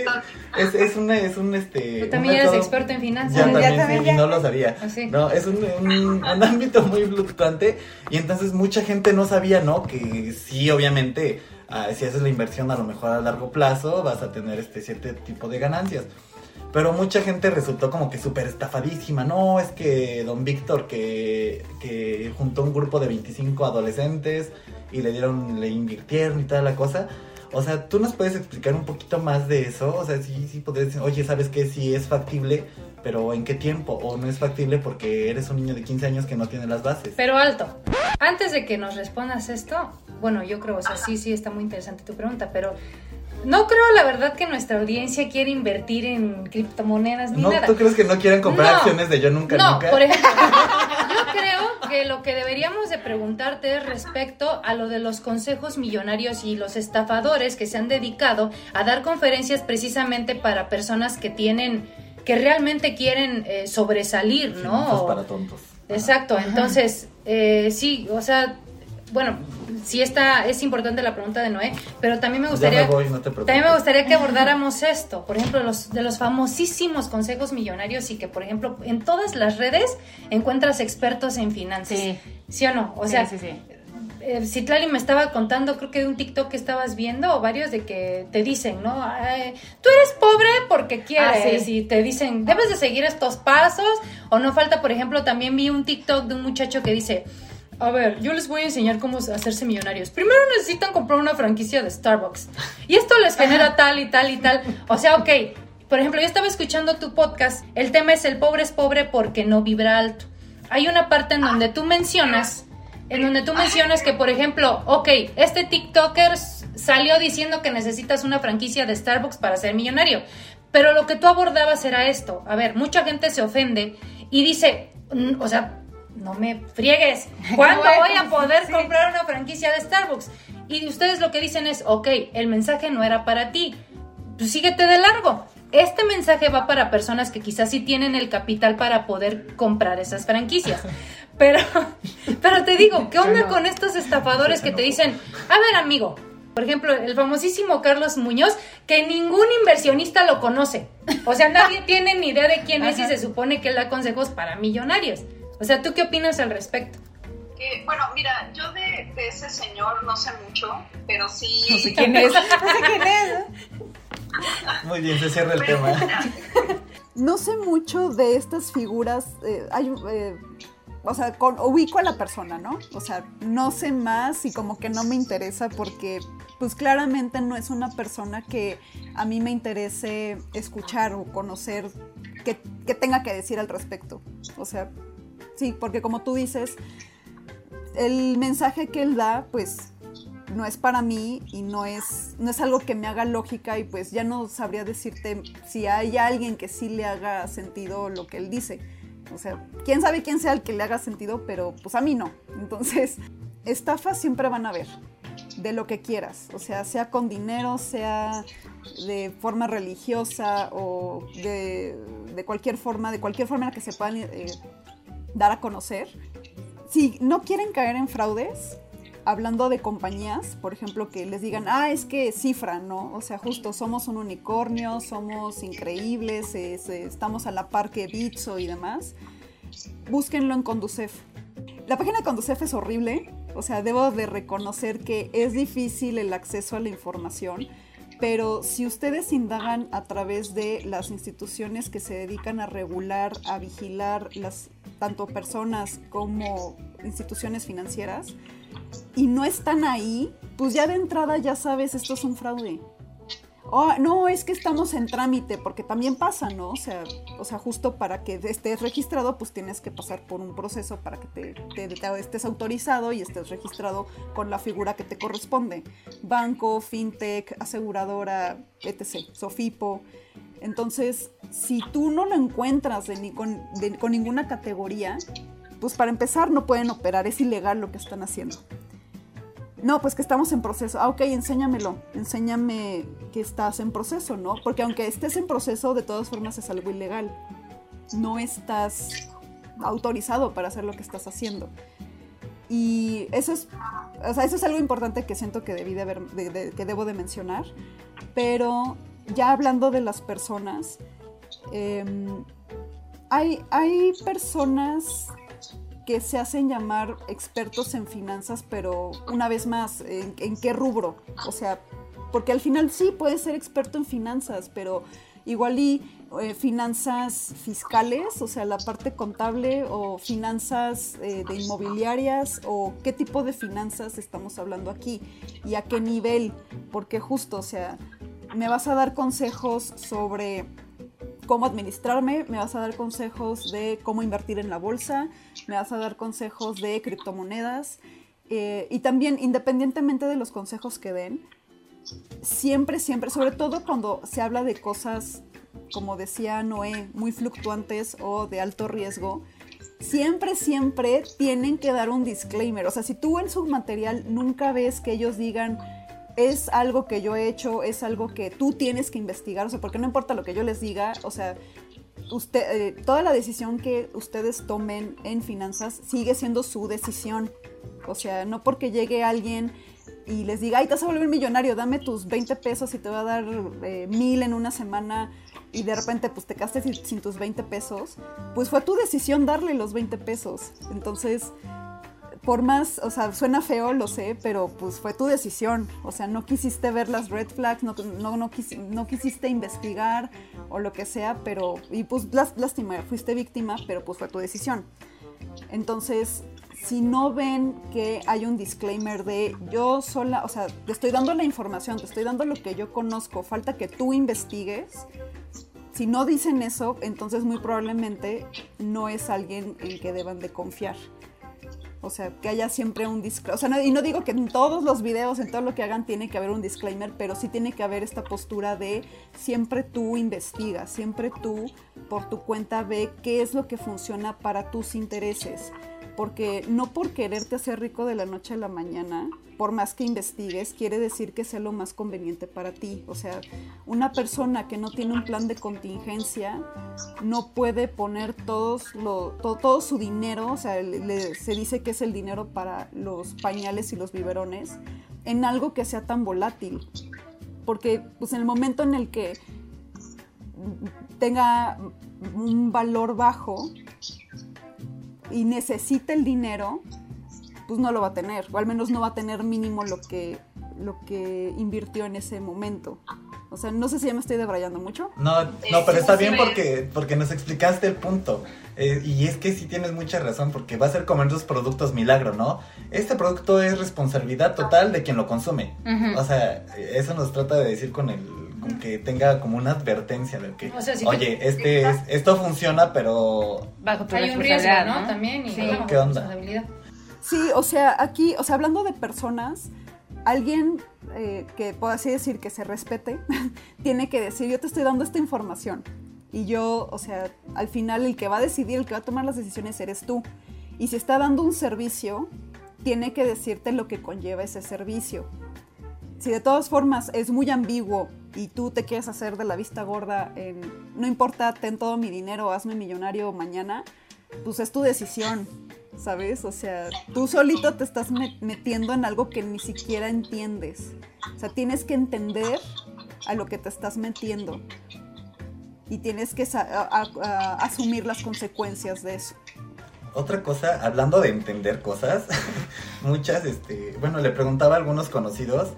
es, es un, es un este. Tú un también eres experto en finanzas. Ya Ya también, también, sí, no lo sabía. Ah, sí. No, es un, un, un ámbito muy fluctuante y entonces mucha gente no sabía, ¿no? Que sí, obviamente, ah, si haces la inversión a lo mejor a largo plazo vas a tener este cierto tipo de ganancias. Pero mucha gente resultó como que súper estafadísima. No, es que don Víctor que, que juntó un grupo de 25 adolescentes y le dieron, le invirtieron y toda la cosa. O sea, ¿tú nos puedes explicar un poquito más de eso? O sea, sí, sí podrías decir, oye, ¿sabes qué? Sí es factible, pero ¿en qué tiempo? O no es factible porque eres un niño de 15 años que no tiene las bases. Pero alto, antes de que nos respondas esto, bueno, yo creo, o sea, sí, sí está muy interesante tu pregunta, pero no creo la verdad que nuestra audiencia quiere invertir en criptomonedas ni ¿No? nada. ¿Tú crees que no quieren comprar No. acciones de yo nunca no, nunca? por ejemplo, [laughs] yo creo que lo que deberíamos de preguntarte es respecto a lo de los consejos millonarios y los estafadores que se han dedicado a dar conferencias precisamente para personas que tienen, que realmente quieren eh, sobresalir, ¿no? Finanzas para tontos. Exacto, entonces, eh, sí, o sea, bueno, sí está, es importante la pregunta de Noé, pero también me gustaría... me voy, no te preocupes. También me gustaría que abordáramos esto, por ejemplo, los, de los famosísimos consejos millonarios y que, por ejemplo, en todas las redes encuentras expertos en finanzas. Sí. ¿Sí o no? O Sí, sea, sí, sí. eh, Citlali me estaba contando, creo que de un TikTok que estabas viendo, o varios de que te dicen, ¿no? Ay, Tú eres pobre porque quieres, Ah, sí. y te dicen, debes de seguir estos pasos, o no falta, por ejemplo, también vi un TikTok de un muchacho que dice, a ver, yo les voy a enseñar cómo hacerse millonarios. Primero necesitan comprar una franquicia de Starbucks, y esto les genera tal y tal y tal. O sea, ok, por ejemplo, yo estaba escuchando tu podcast, el tema es el pobre es pobre porque no vibra alto. Hay una parte en donde tú mencionas en donde tú mencionas que, por ejemplo, ok, este TikToker salió diciendo que necesitas una franquicia de Starbucks para ser millonario. Pero lo que tú abordabas era esto. A ver, mucha gente se ofende y dice, "Mm, o sea, no me friegues. [laughs] ¿Cuándo voy a poder sí. comprar una franquicia de Starbucks? Y ustedes lo que dicen es, ok, el mensaje no era para ti. Pues síguete de largo. Este mensaje va para personas que quizás sí tienen el capital para poder comprar esas franquicias. [laughs] Pero, pero te digo, ¿qué onda con estos estafadores que te dicen, a ver amigo, por ejemplo, el famosísimo Carlos Muñoz, que ningún inversionista lo conoce. O sea, nadie [laughs] tiene ni idea de quién es y se supone que él da consejos para millonarios. O sea, ¿tú qué opinas al respecto? Que, bueno, mira, yo de, de ese señor no sé mucho, pero sí. No sé quién es. [laughs] No sé quién es. Muy bien, se cierra el Pero tema. mira, No sé mucho de estas figuras. eh, hay, eh, o sea, con, ubico a la persona, ¿no? O sea, no sé más y como que no me interesa porque, pues claramente no es una persona que a mí me interese escuchar o conocer que, que tenga que decir al respecto. O sea, sí, porque como tú dices, el mensaje que él da, pues no es para mí y no es, no es algo que me haga lógica y pues ya no sabría decirte si hay alguien que sí le haga sentido lo que él dice. O sea, quién sabe quién sea el que le haga sentido, pero pues a mí no. Entonces, [laughs] estafas siempre van a haber, de lo que quieras. O sea, sea con dinero, sea de forma religiosa o de, de cualquier forma, de cualquier forma en la que se puedan eh, dar a conocer. Si no quieren caer en fraudes, hablando de compañías, por ejemplo, que les digan, ah, es que cifra, ¿no? O sea, justo somos un unicornio, somos increíbles, es- estamos a la par que Bitso y demás. Búsquenlo en Conducef. La página de Conducef es horrible, o sea, debo de reconocer que es difícil el acceso a la información, pero si ustedes indagan a través de las instituciones que se dedican a regular, a vigilar las tanto personas como instituciones financieras y no están ahí, pues ya de entrada ya sabes, esto es un fraude. Oh, no, es que estamos en trámite, porque también pasa, ¿no? O sea, o sea, justo para que estés registrado, pues tienes que pasar por un proceso para que te, estés autorizado y estés registrado con la figura que te corresponde. Banco, fintech, aseguradora, etc. Sofipo. Entonces, si tú no lo encuentras con ninguna categoría, pues para empezar no pueden operar, es ilegal lo que están haciendo. No, pues que estamos en proceso. Ah, ok, enséñamelo. Enséñame que estás en proceso, ¿no? Porque aunque estés en proceso, de todas formas es algo ilegal. No estás autorizado para hacer lo que estás haciendo. Y eso es, o sea, eso es algo importante que siento que debí de haber, que debo de mencionar. Pero ya hablando de las personas, em, hay, hay personas que se hacen llamar expertos en finanzas, pero una vez más, ¿en, qué rubro? O sea, porque al final sí puedes ser experto en finanzas, pero igual y eh, finanzas fiscales, o sea, la parte contable o finanzas eh, de inmobiliarias o qué tipo de finanzas estamos hablando aquí y a qué nivel, porque justo, o sea, me vas a dar consejos sobre cómo administrarme, me vas a dar consejos de cómo invertir en la bolsa, me vas a dar consejos de criptomonedas eh, y también independientemente de los consejos que den, siempre, siempre, sobre todo cuando se habla de cosas, como decía Noé, muy fluctuantes o de alto riesgo, siempre, siempre tienen que dar un disclaimer. O sea, si tú en su material nunca ves que ellos digan, es algo que yo he hecho, es algo que tú tienes que investigar, o sea, porque no importa lo que yo les diga, o sea, usted, eh, toda la decisión que ustedes tomen en finanzas sigue siendo su decisión. O sea, no porque llegue alguien y les diga, ay, te vas a volver millonario, dame tus 20 pesos y te voy a dar eh, mil en una semana y de repente pues te quedaste sin, sin, tus 20 pesos, pues fue tu decisión darle los 20 pesos. Entonces, por más, o sea, suena feo, lo sé, pero pues fue tu decisión. O sea, no quisiste ver las red flags, no, no, no, quis, no quisiste investigar o lo que sea, pero, y pues lástima, fuiste víctima, pero pues fue tu decisión. Entonces, si no ven que hay un disclaimer de yo sola, o sea, te estoy dando la información, te estoy dando lo que yo conozco, falta que tú investigues. Si no dicen eso, entonces muy probablemente no es alguien en que deban de confiar. O sea, que haya siempre un disclaimer. O sea, no, y no digo que en todos los videos, en todo lo que hagan, tiene que haber un disclaimer, pero sí tiene que haber esta postura de siempre tú investigas, siempre tú por tu cuenta ve qué es lo que funciona para tus intereses porque no por quererte hacer rico de la noche a la mañana, por más que investigues, quiere decir que sea lo más conveniente para ti. O sea, una persona que no tiene un plan de contingencia no puede poner todos lo, todo, su dinero, o sea, se dice que es el dinero para los pañales y los biberones, en algo que sea tan volátil. Porque pues en el momento en el que tenga un valor bajo, y necesita el dinero, pues no lo va a tener, o al menos no va a tener mínimo lo que, lo que invirtió en ese momento. O sea, no sé si ya me estoy debrayando mucho. No, no, pero está bien porque, porque nos explicaste el punto. Eh, y es que sí tienes mucha razón, porque va a ser como en esos productos milagro, ¿no? Este producto es responsabilidad total de quien lo consume. Uh -huh. O sea, eso nos trata de decir con el con que tenga como una advertencia de que, o sea, si oye, te... este es, esto funciona, pero bajo tu hay un riesgo, ¿no? También y sí. bajo ¿Qué onda? Sí, o sea, aquí, o sea, hablando de personas, alguien eh, que pueda así decir que se respete, [laughs] tiene que decir, yo te estoy dando esta información. Y yo, o sea, al final el que va a decidir, el que va a tomar las decisiones eres tú. Y si está dando un servicio, tiene que decirte lo que conlleva ese servicio. Si de todas formas es muy ambiguo y tú te quieres hacer de la vista gorda no importa, ten todo mi dinero, hazme millonario mañana, pues es tu decisión, ¿sabes? O sea, tú solito te estás metiendo en algo que ni siquiera entiendes. O sea, tienes que entender a lo que te estás metiendo y tienes que asumir las consecuencias de eso. Otra cosa, hablando de entender cosas, [laughs] muchas, este, bueno, le preguntaba a algunos conocidos,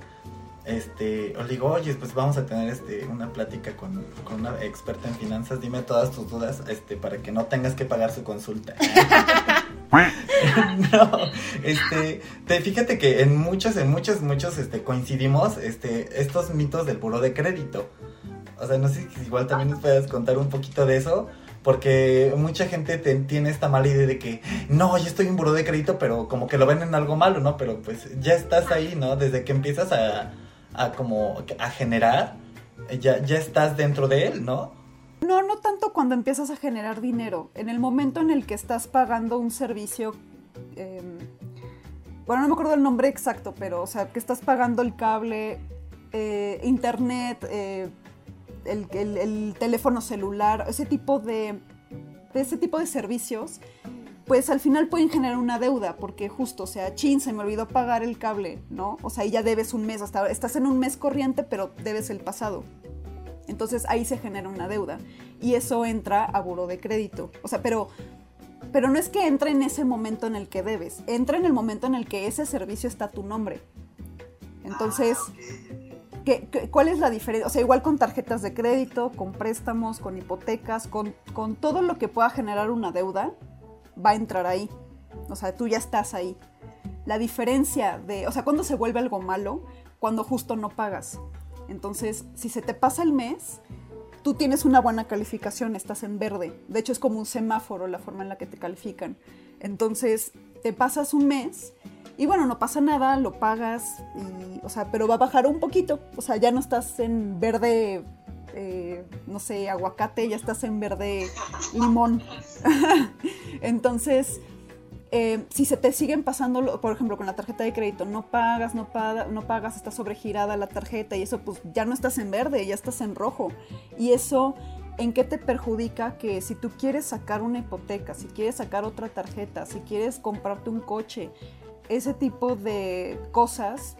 este, o le digo, oye, pues vamos a tener este, una plática con, con, una experta en finanzas, dime todas tus dudas, este, para que no tengas que pagar su consulta. [laughs] no, este, te, fíjate que en muchos, en muchos, muchos, este, coincidimos, este, estos mitos del buro de crédito. O sea, no sé si igual también nos puedes contar un poquito de eso, porque mucha gente te, tiene esta mala idea de que, no, yo estoy en buro de crédito, pero como que lo ven en algo malo, ¿no? Pero pues ya estás ahí, ¿no? Desde que empiezas a, a como a generar, ya, ya estás dentro de él, ¿no? No, no tanto cuando empiezas a generar dinero. En el momento en el que estás pagando un servicio, eh, bueno, no me acuerdo el nombre exacto, pero, o sea, que estás pagando el cable, eh, internet, eh, el, el, el, teléfono celular, ese tipo de ese tipo de servicios, pues al final pueden generar una deuda, porque justo, o sea, chin, se me olvidó pagar el cable, ¿no? O sea, ahí ya debes un mes, hasta estás en un mes corriente, pero debes el pasado. Entonces ahí se genera una deuda. Y eso entra a buro de crédito. O sea, pero, pero no es que entre en ese momento en el que debes, entra en el momento en el que ese servicio está a tu nombre. Entonces, ¿qué- qué- ¿cuál es la diferencia? O sea, igual con tarjetas de crédito, con préstamos, con hipotecas, con, con todo lo que pueda generar una deuda, va a entrar ahí. O sea, tú ya estás ahí. La diferencia de, o sea, cuando se vuelve algo malo, cuando justo no pagas. Entonces, si se te pasa el mes, tú tienes una buena calificación, estás en verde. De hecho, es como un semáforo la forma en la que te califican. Entonces, te pasas un mes y bueno, no pasa nada, lo pagas, o sea, pero va a bajar un poquito. O sea, ya no estás en verde, eh, no sé, aguacate, ya estás en verde limón. [laughs] Entonces, eh, si se te siguen pasando, por ejemplo, con la tarjeta de crédito, no pagas, no, paga- no pagas, está sobregirada la tarjeta y eso, pues ya no estás en verde, ya estás en rojo. Y eso, ¿en qué te perjudica? Que si tú quieres sacar una hipoteca, si quieres sacar otra tarjeta, si quieres comprarte un coche, ese tipo de cosas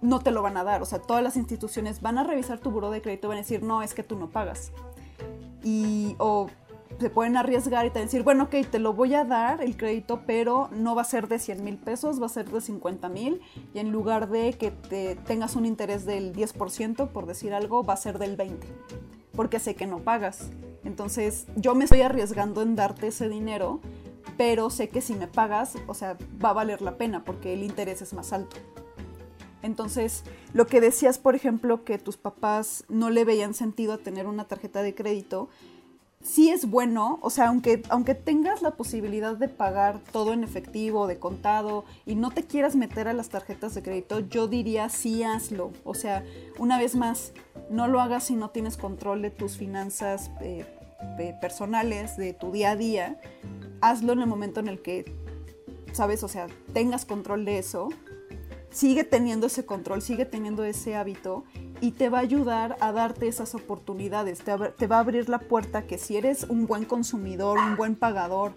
no te lo van a dar. O sea, todas las instituciones van a revisar tu buro de crédito y van a decir, no, es que tú no pagas. Y, o se pueden arriesgar y te decir, bueno, ok, te lo voy a dar el crédito, pero no va a ser de 100 mil pesos, va a ser de 50 mil. Y en lugar de que te tengas un interés del 10%, por decir algo, va a ser del 20%. Porque sé que no pagas. Entonces, yo me estoy arriesgando en darte ese dinero, pero sé que si me pagas, o sea, va a valer la pena porque el interés es más alto. Entonces, lo que decías, por ejemplo, que tus papás no le veían sentido a tener una tarjeta de crédito, sí es bueno, o sea, aunque, aunque tengas la posibilidad de pagar todo en efectivo, de contado, y no te quieras meter a las tarjetas de crédito, yo diría sí hazlo. O sea, una vez más, no lo hagas si no tienes control de tus finanzas eh, eh, personales, de tu día a día. Hazlo en el momento en el que, ¿sabes? O sea, tengas control de eso sigue teniendo ese control, sigue teniendo ese hábito y te va a ayudar a darte esas oportunidades, te, va a abrir la puerta que si eres un buen consumidor, un buen pagador,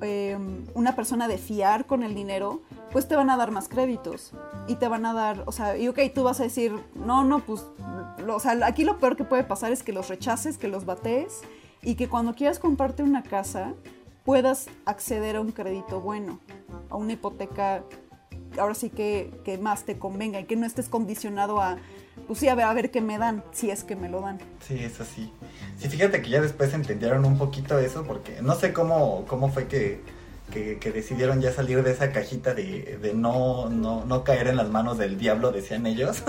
eh, una persona de fiar con el dinero, pues te van a dar más créditos y te van a dar, o sea, y ok, tú vas a decir, no, no, pues, lo- o sea, aquí lo peor que puede pasar es que los rechaces, que los batees y que cuando quieras comprarte una casa puedas acceder a un crédito bueno, a una hipoteca ahora sí que, que más te convenga y que no estés condicionado a, pues sí, a ver, a ver qué me dan, si es que me lo dan. Sí, eso sí. Sí, fíjate que ya después entendieron un poquito eso, porque no sé cómo, cómo fue que, que, decidieron ya salir de esa cajita de, de no, no, no caer en las manos del diablo, decían ellos.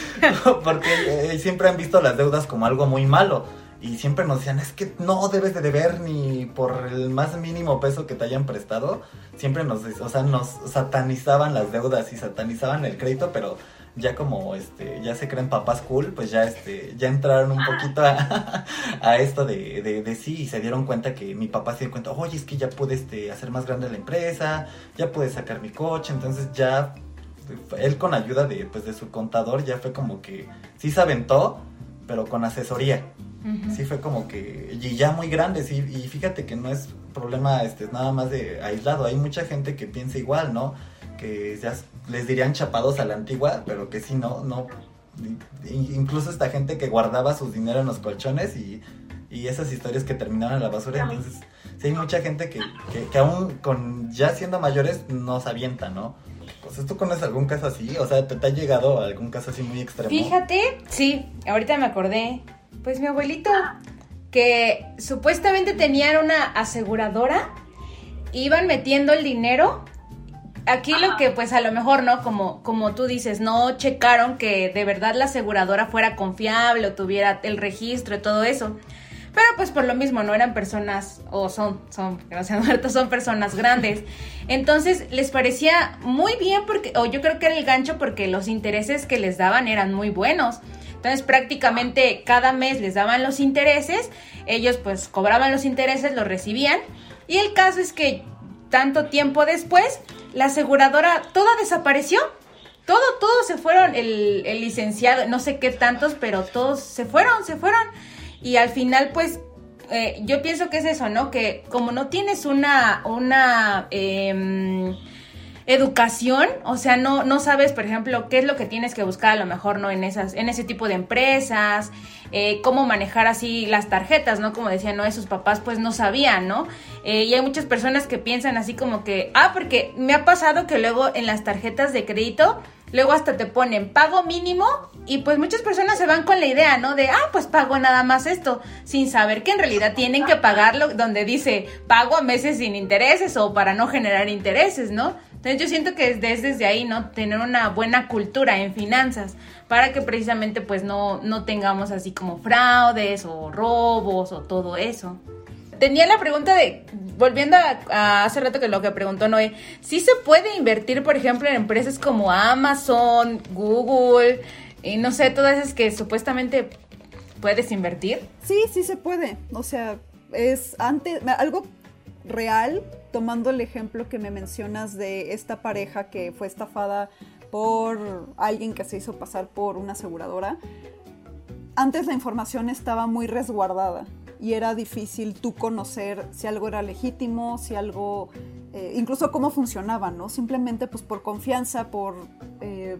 [laughs] porque eh, siempre han visto las deudas como algo muy malo. Y siempre nos decían, es que no debes de deber ni por el más mínimo peso que te hayan prestado. Siempre nos, o sea, nos satanizaban las deudas y satanizaban el crédito, pero ya como este ya se creen papás cool, pues ya este ya entraron un poquito a, esto de, de, de sí y se dieron cuenta que mi papá se dio cuenta, oye, es que ya pude este, hacer más grande la empresa, ya pude sacar mi coche, entonces ya él con ayuda de, pues, de su contador ya fue como que sí se aventó, pero con asesoría. Sí fue como que, y ya muy grande, sí, y fíjate que no es problema este, nada más de aislado, hay mucha gente que piensa igual, ¿no? Que ya les dirían chapados a la antigua, pero que sí, no, no, incluso esta gente que guardaba sus dinero en los colchones y, y esas historias que terminaban en la basura, entonces sí hay mucha gente que, que, que aún con ya siendo mayores nos avienta, ¿no? Pues ¿tú conoces algún caso así? O sea, ¿te, te ha llegado algún caso así muy extremo? Fíjate, sí, ahorita me acordé. Pues mi abuelito, que supuestamente tenían una aseguradora, iban metiendo el dinero. Aquí lo que pues a lo mejor, ¿no? Como, como tú dices, no checaron que de verdad la aseguradora fuera confiable o tuviera el registro y todo eso. Pero pues por lo mismo no eran personas, o son, son, que no sean muertos, son personas grandes. Entonces les parecía muy bien porque, o yo creo que era el gancho porque los intereses que les daban eran muy buenos. Entonces prácticamente cada mes les daban los intereses, ellos pues cobraban los intereses, los recibían. Y el caso es que tanto tiempo después, la aseguradora toda desapareció. Todo, todos se fueron, el, el licenciado, no sé qué tantos, pero todos se fueron, se fueron. Y al final, pues, eh, yo pienso que es eso, ¿no? Que como no tienes una, una em, educación, o sea, no, no sabes, por ejemplo, qué es lo que tienes que buscar a lo mejor, ¿no? En esas, en ese tipo de empresas, eh, cómo manejar así las tarjetas, ¿no? Como decían, ¿no? Esos papás pues no sabían, ¿no? Eh, y hay muchas personas que piensan así como que, ah, porque me ha pasado que luego en las tarjetas de crédito luego hasta te ponen pago mínimo y pues muchas personas se van con la idea, ¿no? De, ah, pues pago nada más esto, sin saber que en realidad tienen que pagarlo donde dice pago a meses sin intereses o para no generar intereses, ¿no? Entonces yo siento que es desde ahí, ¿no? Tener una buena cultura en finanzas para que precisamente pues no, no tengamos así como fraudes o robos o todo eso. Tenía la pregunta de, volviendo a, hace rato que lo que preguntó Noé, ¿sí se puede invertir, por ejemplo, en empresas como Amazon, Google, y no sé, todas esas que supuestamente puedes invertir? Sí, sí se puede. O sea, es antes, algo real, tomando el ejemplo que me mencionas de esta pareja que fue estafada por alguien que se hizo pasar por una aseguradora. Antes la información estaba muy resguardada y era difícil tú conocer si algo era legítimo, si algo, eh, incluso cómo funcionaba, ¿no? Simplemente pues por confianza, por, eh,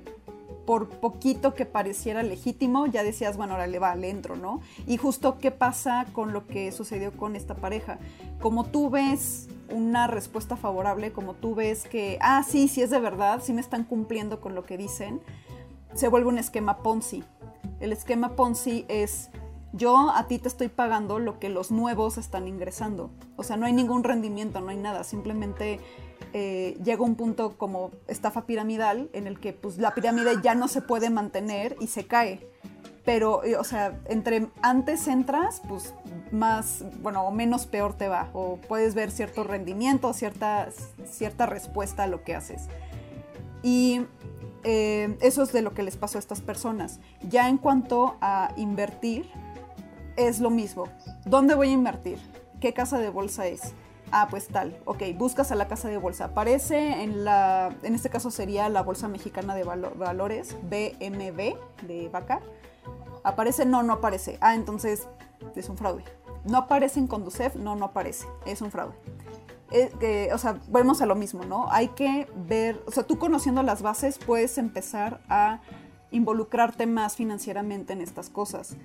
por poquito que pareciera legítimo, ya decías, bueno, ahora le va, le entro, ¿no? Y justo qué pasa con lo que sucedió con esta pareja. Como tú ves una respuesta favorable, como tú ves que, ah, sí, sí es de verdad, sí me están cumpliendo con lo que dicen, se vuelve un esquema Ponzi. El esquema Ponzi es yo a ti te estoy pagando lo que los nuevos están ingresando. O sea, no hay ningún rendimiento, no hay nada. Simplemente eh, llega un punto como estafa piramidal en el que pues, la pirámide ya no se puede mantener y se cae. Pero, eh, o sea, entre antes entras, pues más, bueno, o menos peor te va. O puedes ver cierto rendimiento, cierta, cierta respuesta a lo que haces. Y eh, eso es de lo que les pasó a estas personas. Ya en cuanto a invertir, es lo mismo. ¿Dónde voy a invertir? ¿Qué casa de bolsa es? Ah, pues tal. Ok, buscas a la casa de bolsa. Aparece en la, en este caso sería la Bolsa Mexicana de Valores, BMB, de vaca. ¿Aparece? No, no aparece. Ah, entonces es un fraude. No aparece en Conducef, no, no aparece. Es un fraude. Eh, o sea, volvemos a lo mismo, ¿no? Hay que ver, o sea, tú conociendo las bases puedes empezar a involucrarte más financieramente en estas cosas.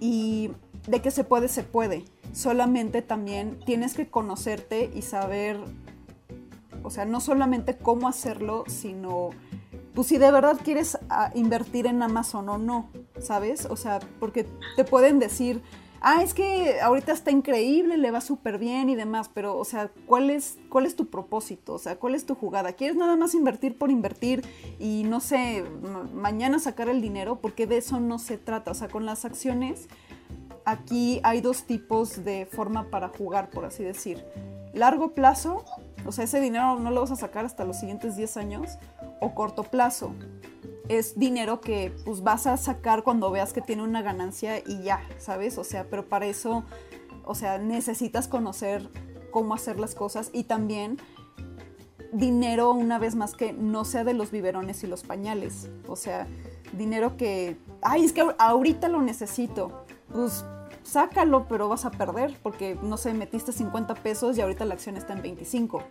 Y de que se puede, se puede. Solamente también tienes que conocerte y saber, o sea, no solamente cómo hacerlo, sino, pues si de verdad quieres ah, invertir en Amazon o no, ¿sabes? O sea, porque te pueden decir, ah, es que ahorita está increíble, le va súper bien y demás, pero, o sea, ¿cuál es, ¿cuál es tu propósito? O sea, ¿cuál es tu jugada? ¿Quieres nada más invertir por invertir y, no sé, mañana sacar el dinero? Porque de eso no se trata. O sea, con las acciones, aquí hay dos tipos de forma para jugar, por así decir. Largo plazo, o sea, ese dinero no lo vas a sacar hasta los siguientes 10 años, o corto plazo es dinero que pues vas a sacar cuando veas que tiene una ganancia y ya, ¿sabes? O sea, pero para eso, o sea, necesitas conocer cómo hacer las cosas y también dinero, una vez más, que no sea de los biberones y los pañales. O sea, dinero que, ay, es que ahorita lo necesito. Pues sácalo, pero vas a perder porque, no sé, metiste 50 pesos y ahorita la acción está en 25.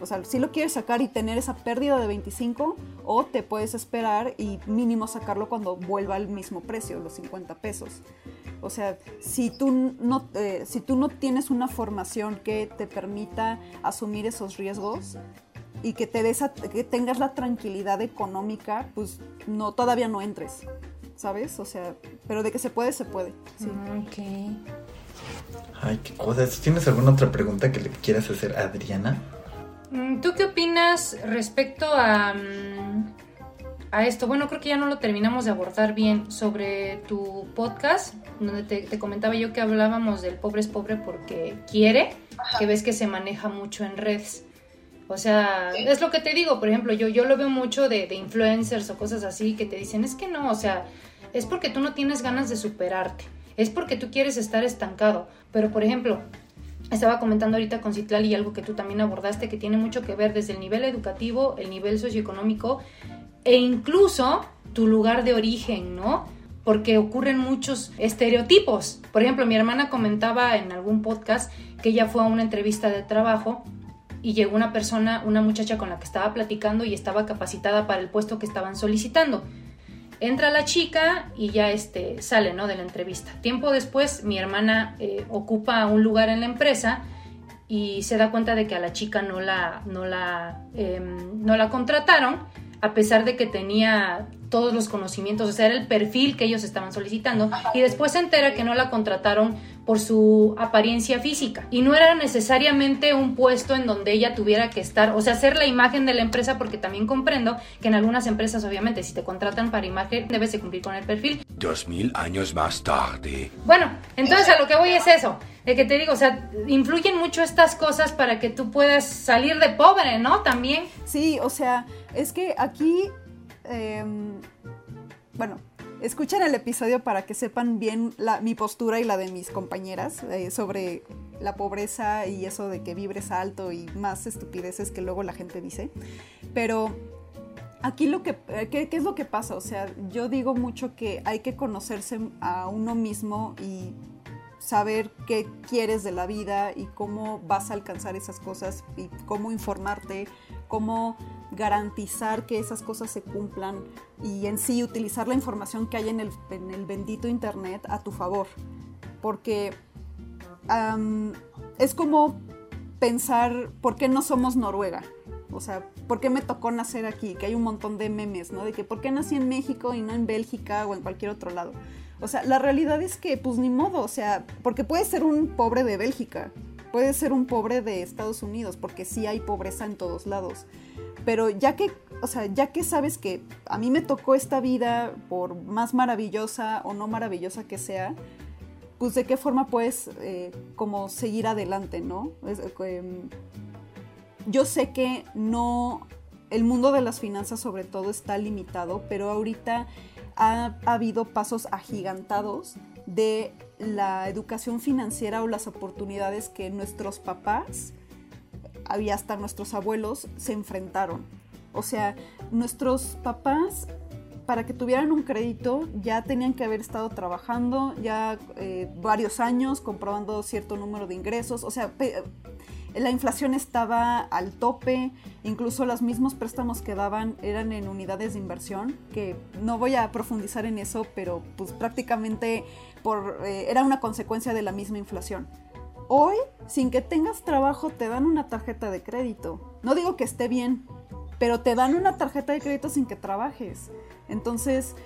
O sea, si lo quieres sacar y tener esa pérdida de 25 o te puedes esperar y mínimo sacarlo cuando vuelva al mismo precio, los 50 pesos. O sea, si tú no, eh, si tú no tienes una formación que te permita asumir esos riesgos y que, te des que tengas la tranquilidad económica, pues no, todavía no entres. ¿Sabes? O sea, pero de que se puede, se puede. Sí. Ok. Ay, qué cosas. ¿Tienes alguna otra pregunta que le quieras hacer a Adriana? Mm, ¿Tú qué opinas respecto a, mm, a esto? Bueno, creo que ya no lo terminamos de abordar bien sobre tu podcast, donde te, comentaba yo que hablábamos del pobre es pobre porque quiere, que ves que se maneja mucho en redes. O sea, es lo que te digo, por ejemplo, yo, yo lo veo mucho de, de influencers o cosas así que te dicen, es que no, o sea, es porque tú no tienes ganas de superarte, es porque tú quieres estar estancado. Pero, por ejemplo, estaba comentando ahorita con Citlali algo que tú también abordaste que tiene mucho que ver desde el nivel educativo, el nivel socioeconómico e incluso tu lugar de origen, ¿no? Porque ocurren muchos estereotipos. Por ejemplo, mi hermana comentaba en algún podcast que ella fue a una entrevista de trabajo y llegó una persona, una muchacha con la que estaba platicando y estaba capacitada para el puesto que estaban solicitando. Entra la chica y ya este, sale ¿no? de la entrevista. Tiempo después mi hermana eh, ocupa un lugar en la empresa y se da cuenta de que a la chica no la, no la, em, no la contrataron. a pesar de que tenía todos los conocimientos, o sea, era el perfil que ellos estaban solicitando, y después se entera que no la contrataron por su apariencia física, y no era necesariamente un puesto en donde ella tuviera que estar, o sea, hacer la imagen de la empresa, porque también comprendo que en algunas empresas, obviamente, si te contratan para imagen, debes de cumplir con el perfil. Dos mil años más tarde. Bueno, entonces a lo que voy es eso, de que te digo, o sea, influyen mucho estas cosas para que tú puedas salir de pobre, ¿no? También. Sí, o sea, es que aquí, eh, bueno, escuchen el episodio para que sepan bien mi postura y la de mis compañeras eh, sobre la pobreza y eso de que vibres alto y más estupideces que luego la gente dice. Pero aquí lo que, eh, ¿qué, ¿qué, es lo que pasa? O sea, yo digo mucho que hay que conocerse a uno mismo y saber qué quieres de la vida y cómo vas a alcanzar esas cosas y cómo informarte, cómo garantizar que esas cosas se cumplan y en sí utilizar la información que hay en el, en el bendito Internet a tu favor. Porque es como pensar, ¿por qué no somos Noruega? O sea, ¿por qué me tocó nacer aquí? Que hay un montón de memes, ¿no? De que ¿por qué nací en México y no en Bélgica o en cualquier otro lado? O sea, la realidad es que, pues ni modo, o sea, porque puede ser un pobre de Bélgica, puede ser un pobre de Estados Unidos, porque sí hay pobreza en todos lados. Pero ya que, o sea, ya que sabes que a mí me tocó esta vida, por más maravillosa o no maravillosa que sea, pues de qué forma puedes eh, como seguir adelante, ¿no? Eh, yo sé que no, el mundo de las finanzas sobre todo está limitado, pero ahorita ha, ha, habido pasos agigantados de la educación financiera o las oportunidades que nuestros papás y hasta nuestros abuelos se enfrentaron. O sea, nuestros papás para que tuvieran un crédito ya tenían que haber estado trabajando ya eh, varios años, comprobando cierto número de ingresos. O sea, la inflación estaba al tope, incluso los mismos préstamos que daban eran en unidades de inversión, que no voy a profundizar en eso, pero pues prácticamente por, eh, era una consecuencia de la misma inflación. Hoy, sin que tengas trabajo, te dan una tarjeta de crédito. No digo que esté bien, pero te dan una tarjeta de crédito sin que trabajes. Entonces,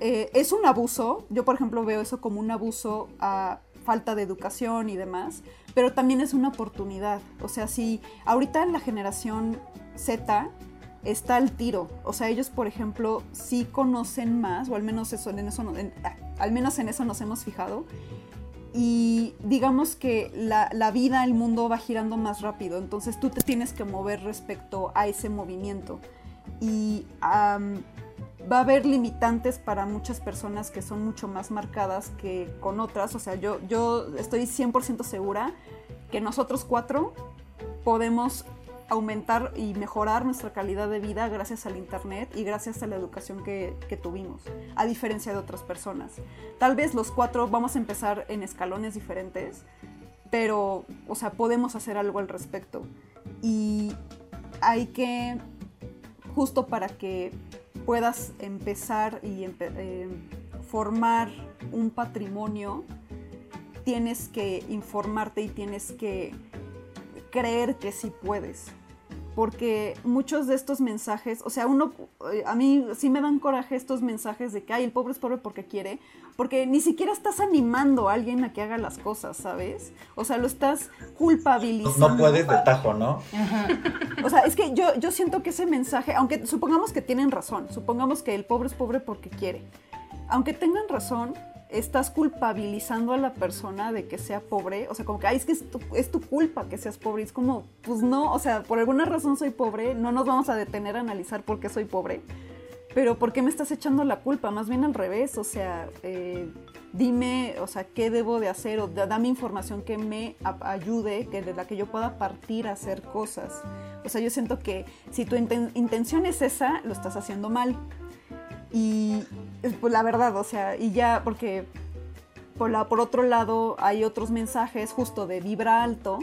eh, es un abuso. Yo, por ejemplo, veo eso como un abuso a falta de educación y demás, pero también es una oportunidad. O sea, si ahorita la generación Z está al tiro, o sea, ellos, por ejemplo, sí conocen más, o al menos en eso, en, al menos en eso nos hemos fijado, y digamos que la, la, vida, el mundo va girando más rápido, entonces tú te tienes que mover respecto a ese movimiento. Y va a haber limitantes para muchas personas que son mucho más marcadas que con otras, o sea, yo, yo estoy 100% segura que nosotros cuatro podemos aumentar y mejorar nuestra calidad de vida gracias al Internet y gracias a la educación que, que, tuvimos, a diferencia de otras personas. Tal vez los cuatro vamos a empezar en escalones diferentes, pero, o sea, podemos hacer algo al respecto. Y hay que, justo para que puedas empezar y eh, formar un patrimonio, tienes que informarte y tienes que creer que sí puedes. Porque muchos de estos mensajes, o sea, uno, a mí sí me dan coraje estos mensajes de que, ay, el pobre es pobre porque quiere, porque ni siquiera estás animando a alguien a que haga las cosas, ¿sabes? O sea, lo estás culpabilizando. No puedes de tajo, ¿no? Ajá. O sea, es que yo, yo siento que ese mensaje, aunque supongamos que tienen razón, supongamos que el pobre es pobre porque quiere, aunque tengan razón, estás culpabilizando a la persona de que sea pobre, o sea, como que, ay, es tu, es tu, culpa que seas pobre, es como, pues no, o sea, por alguna razón soy pobre, no nos vamos a detener a analizar por qué soy pobre, pero ¿por qué me estás echando la culpa? Más bien al revés, o sea, eh, dime, o sea, qué debo de hacer, o dame información que me ayude, que de la que yo pueda partir a hacer cosas. O sea, yo siento que si tu inten intención es esa, lo estás haciendo mal. Y pues la verdad, o sea, y ya porque por, la, por otro lado hay otros mensajes justo de vibra alto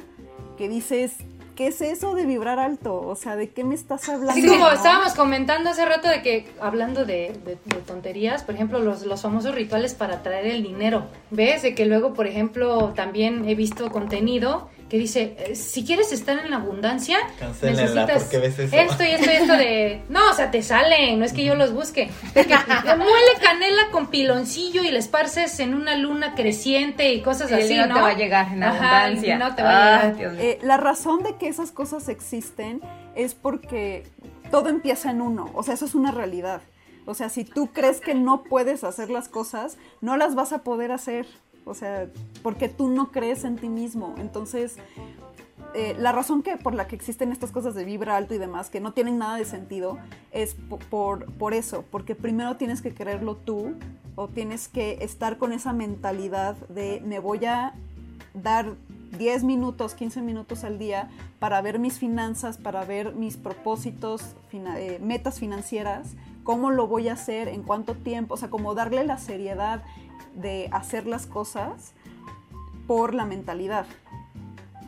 que dices, ¿qué es eso de vibrar alto? O sea, ¿de qué me estás hablando? Así como ¿no? estábamos comentando hace rato de que, hablando de, de, de, tonterías, por ejemplo, los, los famosos rituales para traer el dinero. ¿Ves? De que luego, por ejemplo, también he visto contenido que dice, eh, si quieres estar en la abundancia, Cancélenla, necesitas porque ves eso. esto y esto y esto de... [laughs] No, o sea, te salen, no es que yo los busque. Que muele canela con piloncillo y la esparces en una luna creciente y cosas Y así, ¿no? te va a llegar en Ajá, abundancia. dinero te va a llegar. Eh, la razón de que esas cosas existen es porque todo empieza en uno, o sea, eso es una realidad. O sea, si tú crees que no puedes hacer las cosas, no las vas a poder hacer. O sea, porque tú no crees en ti mismo. Entonces, eh, la razón que por la que existen estas cosas de vibra alto y demás, que no tienen nada de sentido, es po- por, por eso, porque primero tienes que creerlo tú o tienes que estar con esa mentalidad de me voy a dar 10 minutos, 15 minutos al día para ver mis finanzas, para ver mis propósitos, fina- eh, metas financieras, cómo lo voy a hacer, en cuánto tiempo, o sea, como darle la seriedad de hacer las cosas por la mentalidad.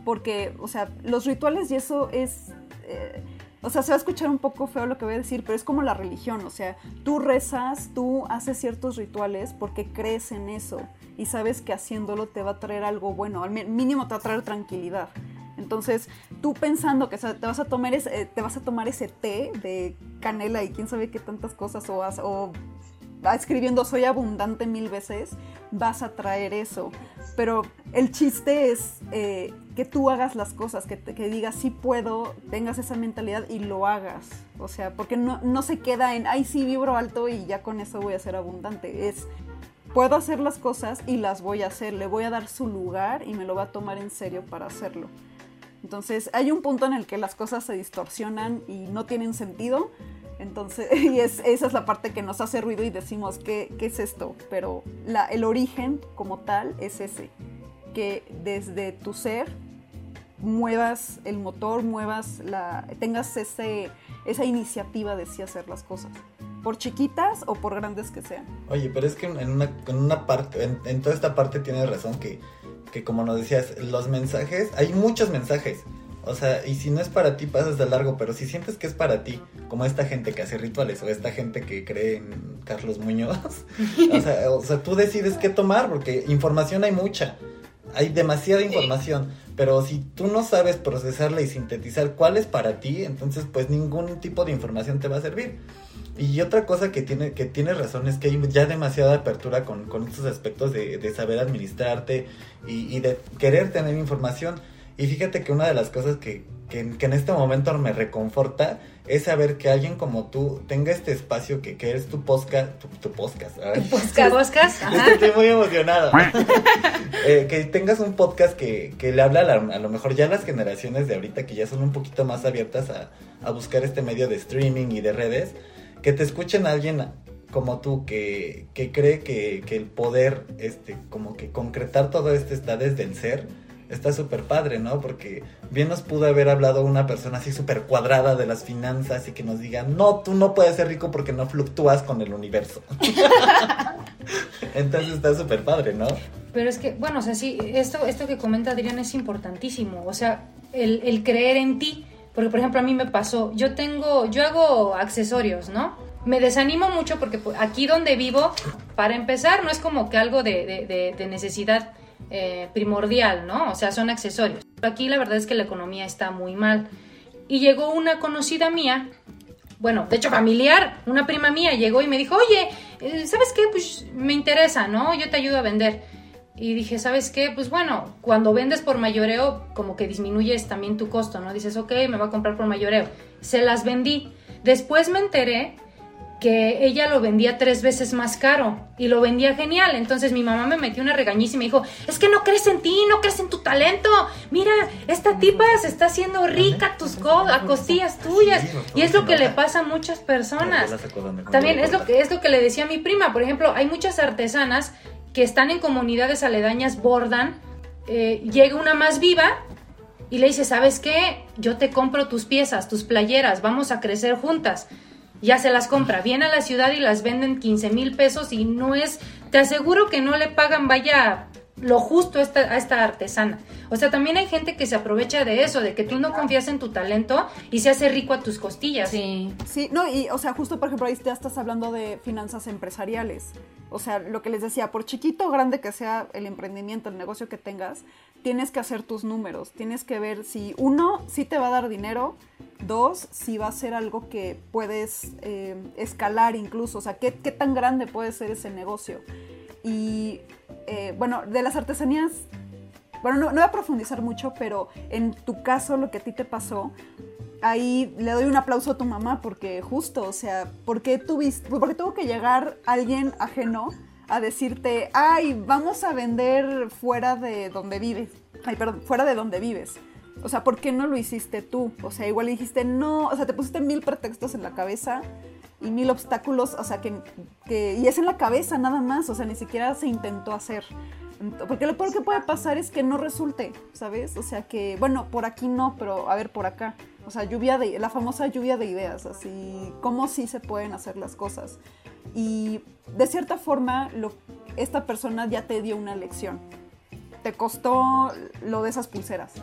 Porque, o sea, los rituales y eso es... eh, o sea, se va a escuchar un poco feo lo que voy a decir, pero es como la religión, o sea, tú rezas, tú haces ciertos rituales porque crees en eso y sabes que haciéndolo te va a traer algo bueno, al mínimo te va a traer tranquilidad. Entonces, tú pensando que te, vas a tomar ese, eh, te vas a tomar té de canela y quién sabe qué tantas cosas o, escribiendo soy abundante mil veces, vas a traer eso. Pero el chiste es eh, que tú hagas las cosas, que, que digas sí puedo, tengas esa mentalidad y lo hagas. O sea, porque no, no se queda en, ay sí, vibro alto y ya con eso voy a ser abundante. Es, puedo hacer las cosas y las voy a hacer, le voy a dar su lugar y me lo va a tomar en serio para hacerlo. Entonces hay un punto en el que las cosas se distorsionan y no tienen sentido. Entonces, [laughs] y es, esa es la parte que nos hace ruido y decimos, ¿qué, qué es esto? Pero la, el origen como tal es ese, que desde tu ser muevas el motor, muevas la, tengas ese, esa iniciativa de sí hacer las cosas, por chiquitas o por grandes que sean. Oye, pero es que en una, en una parte, en, en toda esta parte tienes razón que, que como nos decías, los mensajes, hay muchos mensajes. O sea, y si no es para ti, pasas de largo, pero si sientes que es para ti, como esta gente que hace rituales o esta gente que cree en Carlos Muñoz, [laughs] o sea, o sea, tú decides qué tomar, porque información hay mucha, hay demasiada información, pero si tú no sabes procesarla y sintetizar cuál es para ti, entonces pues ningún tipo de información te va a servir. Y otra cosa que tiene, que tiene razón es que hay ya demasiada apertura con, con estos aspectos de, de saber administrarte y, y de querer tener información. Y fíjate que una de las cosas que, que, que en este momento me reconforta es saber que alguien como tú tenga este espacio que, que es tu podcast, tu, tu podcast, ay. ¿Tu [laughs] podcast? Ajá. que estoy muy emocionado. [laughs] Eh, que tengas un podcast que, que le habla a, la- a lo mejor ya a las generaciones de ahorita que ya son un poquito más abiertas a, a buscar este medio de streaming y de redes, que te escuchen a alguien como tú que, que cree que, que el poder, este, como que concretar todo esto está desde el ser, está súper padre, ¿no? Porque bien nos pudo haber hablado una persona así súper cuadrada de las finanzas y que nos diga, no, tú no puedes ser rico porque no fluctúas con el universo. [laughs] Entonces está súper padre, ¿no? Pero es que, bueno, o sea, sí, esto, esto que comenta Adrián es importantísimo. O sea, el, el creer en ti. Porque, por ejemplo, a mí me pasó, yo tengo, yo hago accesorios, ¿no? Me desanimo mucho porque pues, aquí donde vivo, para empezar, no es como que algo de, de- necesidad eh, primordial, ¿no? O sea, son accesorios. Aquí la verdad es que la economía está muy mal. Y llegó una conocida mía, bueno, de hecho familiar, una prima mía llegó y me dijo, oye, eh, ¿sabes qué? Pues me interesa, ¿no? Yo te ayudo a vender. Y dije, ¿sabes qué? Pues bueno, cuando vendes por mayoreo, como que disminuyes también tu costo, ¿no? Dices, ok, me va a comprar por mayoreo. Se las vendí. Después me enteré que ella lo vendía tres veces más caro y lo vendía genial. Entonces mi mamá me metió una regañiza y me dijo, es que no crees en ti, no crees en tu talento. Mira, esta tipa se está haciendo rica a tus co- a costillas tuyas. Y es lo que le pasa a muchas personas. También es lo que es lo que le decía a mi prima. Por ejemplo, hay muchas artesanas que están en comunidades aledañas, bordan, eh, llega una más viva y le dice, ¿sabes qué? Yo te compro tus piezas, tus playeras, vamos a crecer juntas. Ya se las compra, viene a la ciudad y las venden 15 mil pesos y no es, te aseguro que no le pagan, vaya, lo justo a esta, a esta artesana. O sea, también hay gente que se aprovecha de eso, de que tú no confías en tu talento y se hace rico a tus costillas. Sí. Sí, no, y o sea, justo por ejemplo ahí ya estás hablando de finanzas empresariales. O sea, lo que les decía, por chiquito o grande que sea el emprendimiento, el negocio que tengas, tienes que hacer tus números, tienes que ver si uno, sí te va a dar dinero, dos, si va a ser algo que puedes eh, escalar incluso, o sea, ¿qué, qué tan grande puede ser ese negocio. Y eh, bueno, de las artesanías, bueno, no, no voy a profundizar mucho, pero en tu caso, lo que a ti te pasó, ahí le doy un aplauso a tu mamá porque justo, o sea, ¿por qué tuviste, porque tuvo que llegar alguien ajeno a decirte, ay, vamos a vender fuera de donde vives, ay, perdón, fuera de donde vives. O sea, ¿por qué no lo hiciste tú? O sea, igual dijiste, no, o sea, te pusiste mil pretextos en la cabeza y mil obstáculos, o sea, que, que, y es en la cabeza nada más, o sea, ni siquiera se intentó hacer. Porque lo peor que puede pasar es que no resulte, ¿sabes? O sea, que, bueno, por aquí no, pero a ver, por acá. O sea, lluvia de, la famosa lluvia de ideas, así, cómo sí se pueden hacer las cosas. Y de cierta forma, lo, esta persona ya te dio una lección. Te costó lo de esas pulseras,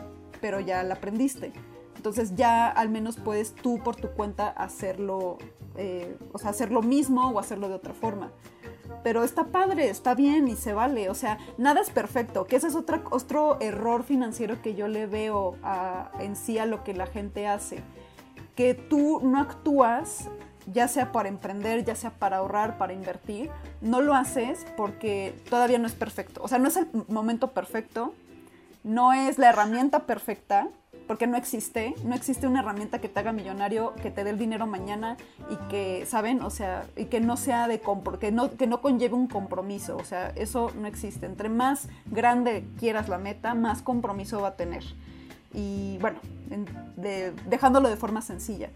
pero ya la aprendiste. Entonces ya al menos puedes tú por tu cuenta hacerlo, eh, o sea, hacer lo mismo o hacerlo de otra forma. Pero está padre, está bien y se vale. O sea, nada es perfecto. Que ese es otra, otro error financiero que yo le veo a, en sí a lo que la gente hace. Que tú no actúas, ya sea para emprender, ya sea para ahorrar, para invertir. No lo haces porque todavía no es perfecto. O sea, no es el momento perfecto. No es la herramienta perfecta porque no existe, no existe una herramienta que te haga millonario, que te dé el dinero mañana y que, ¿saben? O sea, y que no sea de compro, que no, que no conlleve un compromiso, o sea, eso no existe. Entre más grande quieras la meta, más compromiso va a tener. Y bueno, en, de, dejándolo de forma sencilla.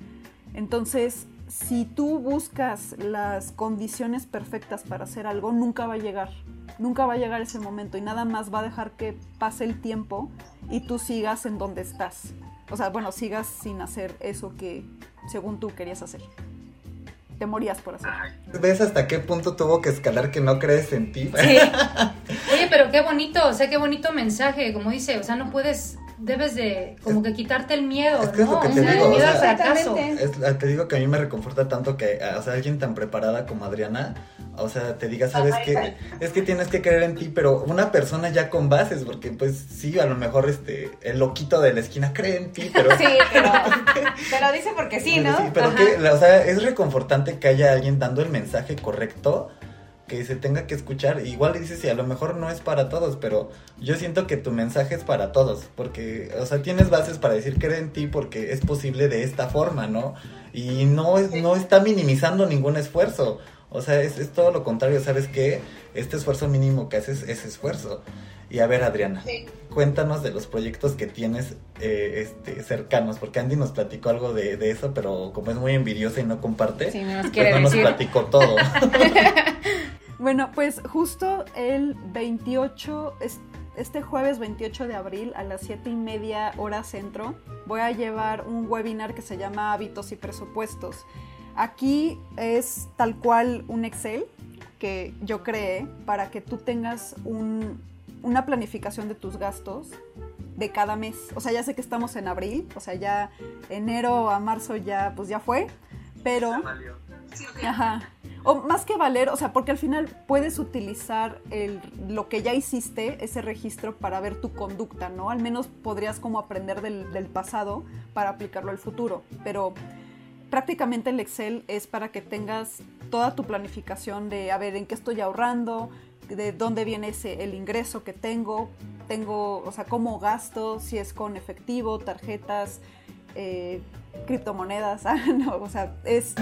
Entonces, si tú buscas las condiciones perfectas para hacer algo, nunca va a llegar. Nunca va a llegar ese momento y nada más va a dejar que pase el tiempo y tú sigas en donde estás. O sea, bueno, sigas sin hacer eso que según tú querías hacer. Te morías por hacer. ¿Ves hasta qué punto tuvo que escalar que no crees en ti? Sí. [laughs] Oye, pero qué bonito, o sea, qué bonito mensaje, como dice, o sea, no puedes, debes de como que quitarte el miedo, Es que es ¿no? lo que te digo, el miedo o al sea, fracaso. Exactamente. Es- te digo que a mí me reconforta tanto que, o sea, alguien tan preparada como Adriana, o sea, te diga, sabes que es que tienes que creer en ti, pero una persona ya con bases, porque pues sí, a lo mejor este, el loquito de la esquina cree en ti, pero... [laughs] Sí, pero, [laughs] pero dice porque sí, pero ¿no? pero Ajá. que, o sea, es reconfortante que haya alguien dando el mensaje correcto que se tenga que escuchar. Igual le dices, sí, a lo mejor no es para todos, pero yo siento que tu mensaje es para todos, porque, o sea, tienes bases para decir cree en ti porque es posible de esta forma, ¿no? Y no, es, no está minimizando ningún esfuerzo. O sea, es, es todo lo contrario, ¿sabes qué? Este esfuerzo mínimo que haces es esfuerzo. Y a ver, Adriana, Sí. cuéntanos de los proyectos que tienes eh, este, cercanos, porque Andy nos platicó algo de, de eso, pero como es muy envidiosa y no comparte, Sí, nos pues no nos decir. platicó todo. [laughs] Bueno, pues justo el 28, es- este jueves 28 de abril a las 7 y media hora centro, voy a llevar un webinar que se llama Hábitos y Presupuestos. Aquí es tal cual un Excel que yo creé para que tú tengas un- una planificación de tus gastos de cada mes. O sea, ya sé que estamos en abril, o sea, ya enero a marzo ya pues ya fue, pero Ajá. O más que valer, o sea, porque al final puedes utilizar el, lo que ya hiciste, ese registro, para ver tu conducta, ¿no? Al menos podrías como aprender del, pasado para aplicarlo al futuro. Pero prácticamente el Excel es para que tengas toda tu planificación de, a ver, en qué estoy ahorrando, de dónde viene ese, el ingreso que tengo, tengo, o sea, cómo gasto, si es con efectivo, tarjetas, eh, criptomonedas, [laughs] ah, no, o sea, es,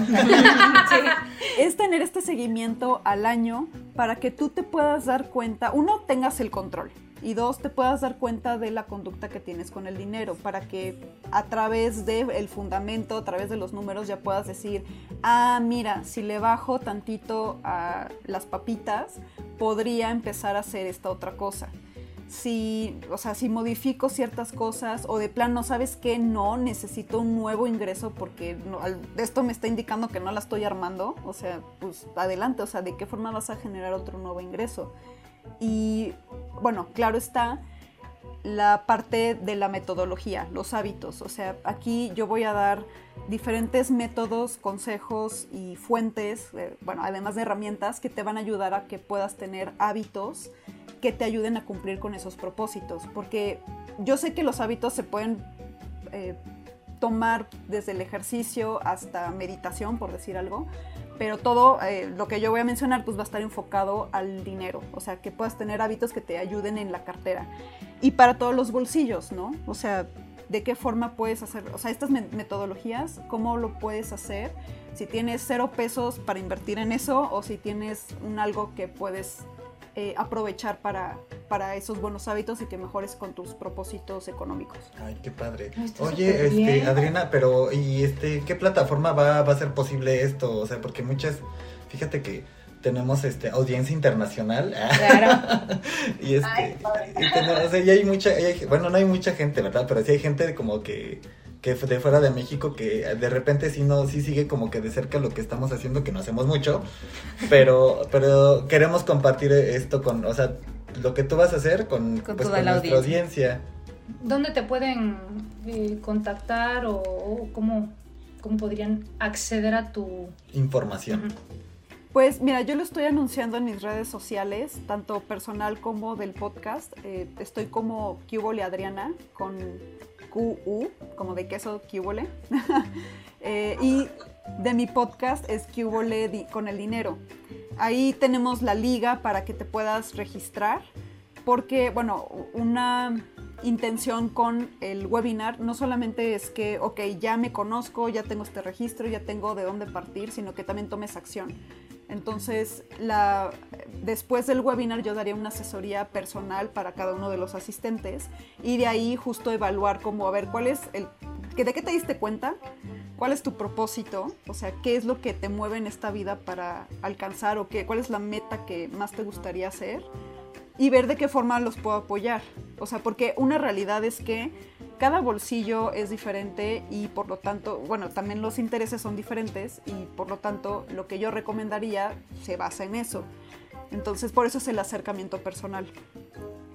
[laughs] es tener este seguimiento al año para que tú te puedas dar cuenta, uno, tengas el control y dos, te puedas dar cuenta de la conducta que tienes con el dinero para que a través del fundamento, a través de los números ya puedas decir, ah, mira, si le bajo tantito a las papitas, podría empezar a hacer esta otra cosa si, o sea, si modifico ciertas cosas o de plano, ¿sabes qué? No, necesito un nuevo ingreso porque no, esto me está indicando que no la estoy armando. O sea, pues adelante, o sea, ¿de qué forma vas a generar otro nuevo ingreso? Y bueno, claro está la parte de la metodología, los hábitos. O sea, aquí yo voy a dar diferentes métodos, consejos y fuentes, eh, bueno, además de herramientas que te van a ayudar a que puedas tener hábitos que te ayuden a cumplir con esos propósitos. Porque yo sé que los hábitos se pueden eh, tomar desde el ejercicio hasta meditación, por decir algo, pero todo eh, lo que yo voy a mencionar pues va a estar enfocado al dinero, o sea, que puedas tener hábitos que te ayuden en la cartera. Y para todos los bolsillos, ¿no? O sea, de qué forma puedes hacer, o sea, estas metodologías, cómo lo puedes hacer, si tienes cero pesos para invertir en eso o si tienes un algo que puedes eh, aprovechar para, para esos buenos hábitos y que mejores con tus propósitos económicos. Ay, qué padre. Está Oye, este. Adriana, pero ¿y este qué plataforma va, va a ser posible esto? O sea, porque muchas, fíjate que tenemos este audiencia internacional. Claro. [laughs] y este, Ay, y tenemos- o sea, y hay mucha, y hay- bueno, no hay mucha gente, ¿verdad? Pero sí hay gente como que que de fuera de México que de repente sí no sí sigue como que de cerca lo que estamos haciendo que no hacemos mucho pero pero queremos compartir esto con o sea lo que tú vas a hacer con, Con pues, toda con la nuestra audiencia. audiencia ¿Dónde te pueden eh, contactar o, o cómo, cómo podrían acceder a tu... información. Pues mira, yo lo estoy anunciando en mis redes sociales, tanto personal como del podcast. Eh, estoy como Cubole Adriana, con QU, como de queso Cubole. [laughs] Eh, y de mi podcast es Cubole con el dinero. Ahí tenemos la liga para que te puedas registrar, porque, bueno, una intención con el webinar no solamente es que, ok, ya me conozco, ya tengo este registro, ya tengo de dónde partir, sino que también tomes acción. Entonces, después del webinar yo daría una asesoría personal para cada uno de los asistentes y de ahí justo evaluar como a ver cuál es el, de qué te diste cuenta, cuál es tu propósito, o sea, qué es lo que te mueve en esta vida para alcanzar o qué, cuál es la meta que más te gustaría hacer y ver de qué forma los puedo apoyar. O sea, porque una realidad es que cada bolsillo es diferente y por lo tanto, bueno, también los intereses son diferentes y por lo tanto lo que yo recomendaría se basa en eso. Entonces, por eso es el acercamiento personal.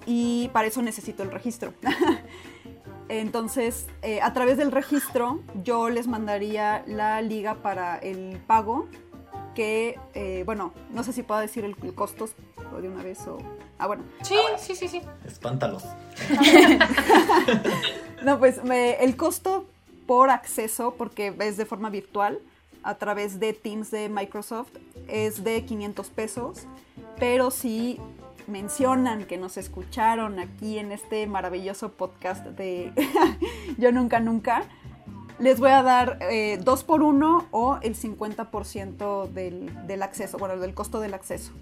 Y para eso necesito el registro. [laughs] Entonces, eh, a través del registro, yo les mandaría la liga para el pago, que, eh, bueno, no sé si puedo decir el, el costo o de una vez o... Ah, bueno. Sí, sí, sí, sí. espántalos [laughs] No, pues me- el costo por acceso, porque es de forma virtual, a través de Teams de Microsoft, es de 500 pesos. Pero si mencionan que nos escucharon aquí en este maravilloso podcast de [laughs] Yo Nunca Nunca, les voy a dar eh, dos por uno o el 50% del, del acceso, bueno, del costo del acceso.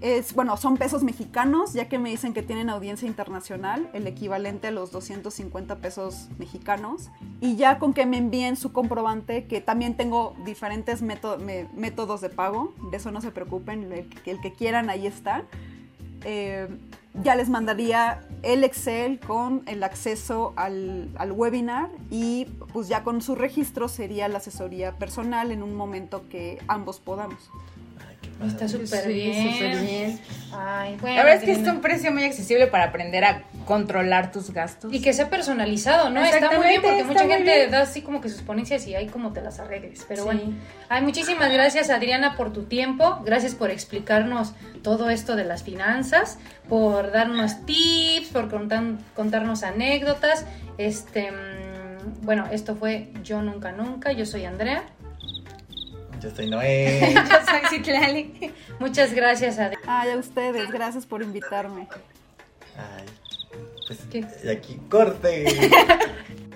Es, bueno, son pesos mexicanos, ya que me dicen que tienen audiencia internacional, el equivalente a los 250 pesos mexicanos. Y ya con que me envíen su comprobante, que también tengo diferentes métodos de pago, de eso no se preocupen, el, que- el que quieran ahí está. Eh, ya les mandaría el Excel con el acceso al, al webinar y pues ya con su registro sería la asesoría personal en un momento que ambos podamos. Está súper bien. súper bien. Ay, bueno. La verdad es que es Adriana. un precio muy accesible para aprender a controlar tus gastos. Y que sea personalizado, ¿no? Está muy bien porque está mucha gente bien. da así como que sus ponencias y ahí como te las arregles. Pero Sí. bueno. Ay, muchísimas gracias Adriana por tu tiempo. Gracias por explicarnos todo esto de las finanzas, por darnos tips, por contar- contarnos anécdotas. Este, mm, bueno, esto fue Yo Nunca Nunca. Yo soy Andrea. Yo soy Noé [laughs] Yo soy Citlali. Muchas gracias, Adriana. Ay, a ustedes, gracias por invitarme. Ay, pues ¿Qué? y aquí corte [laughs]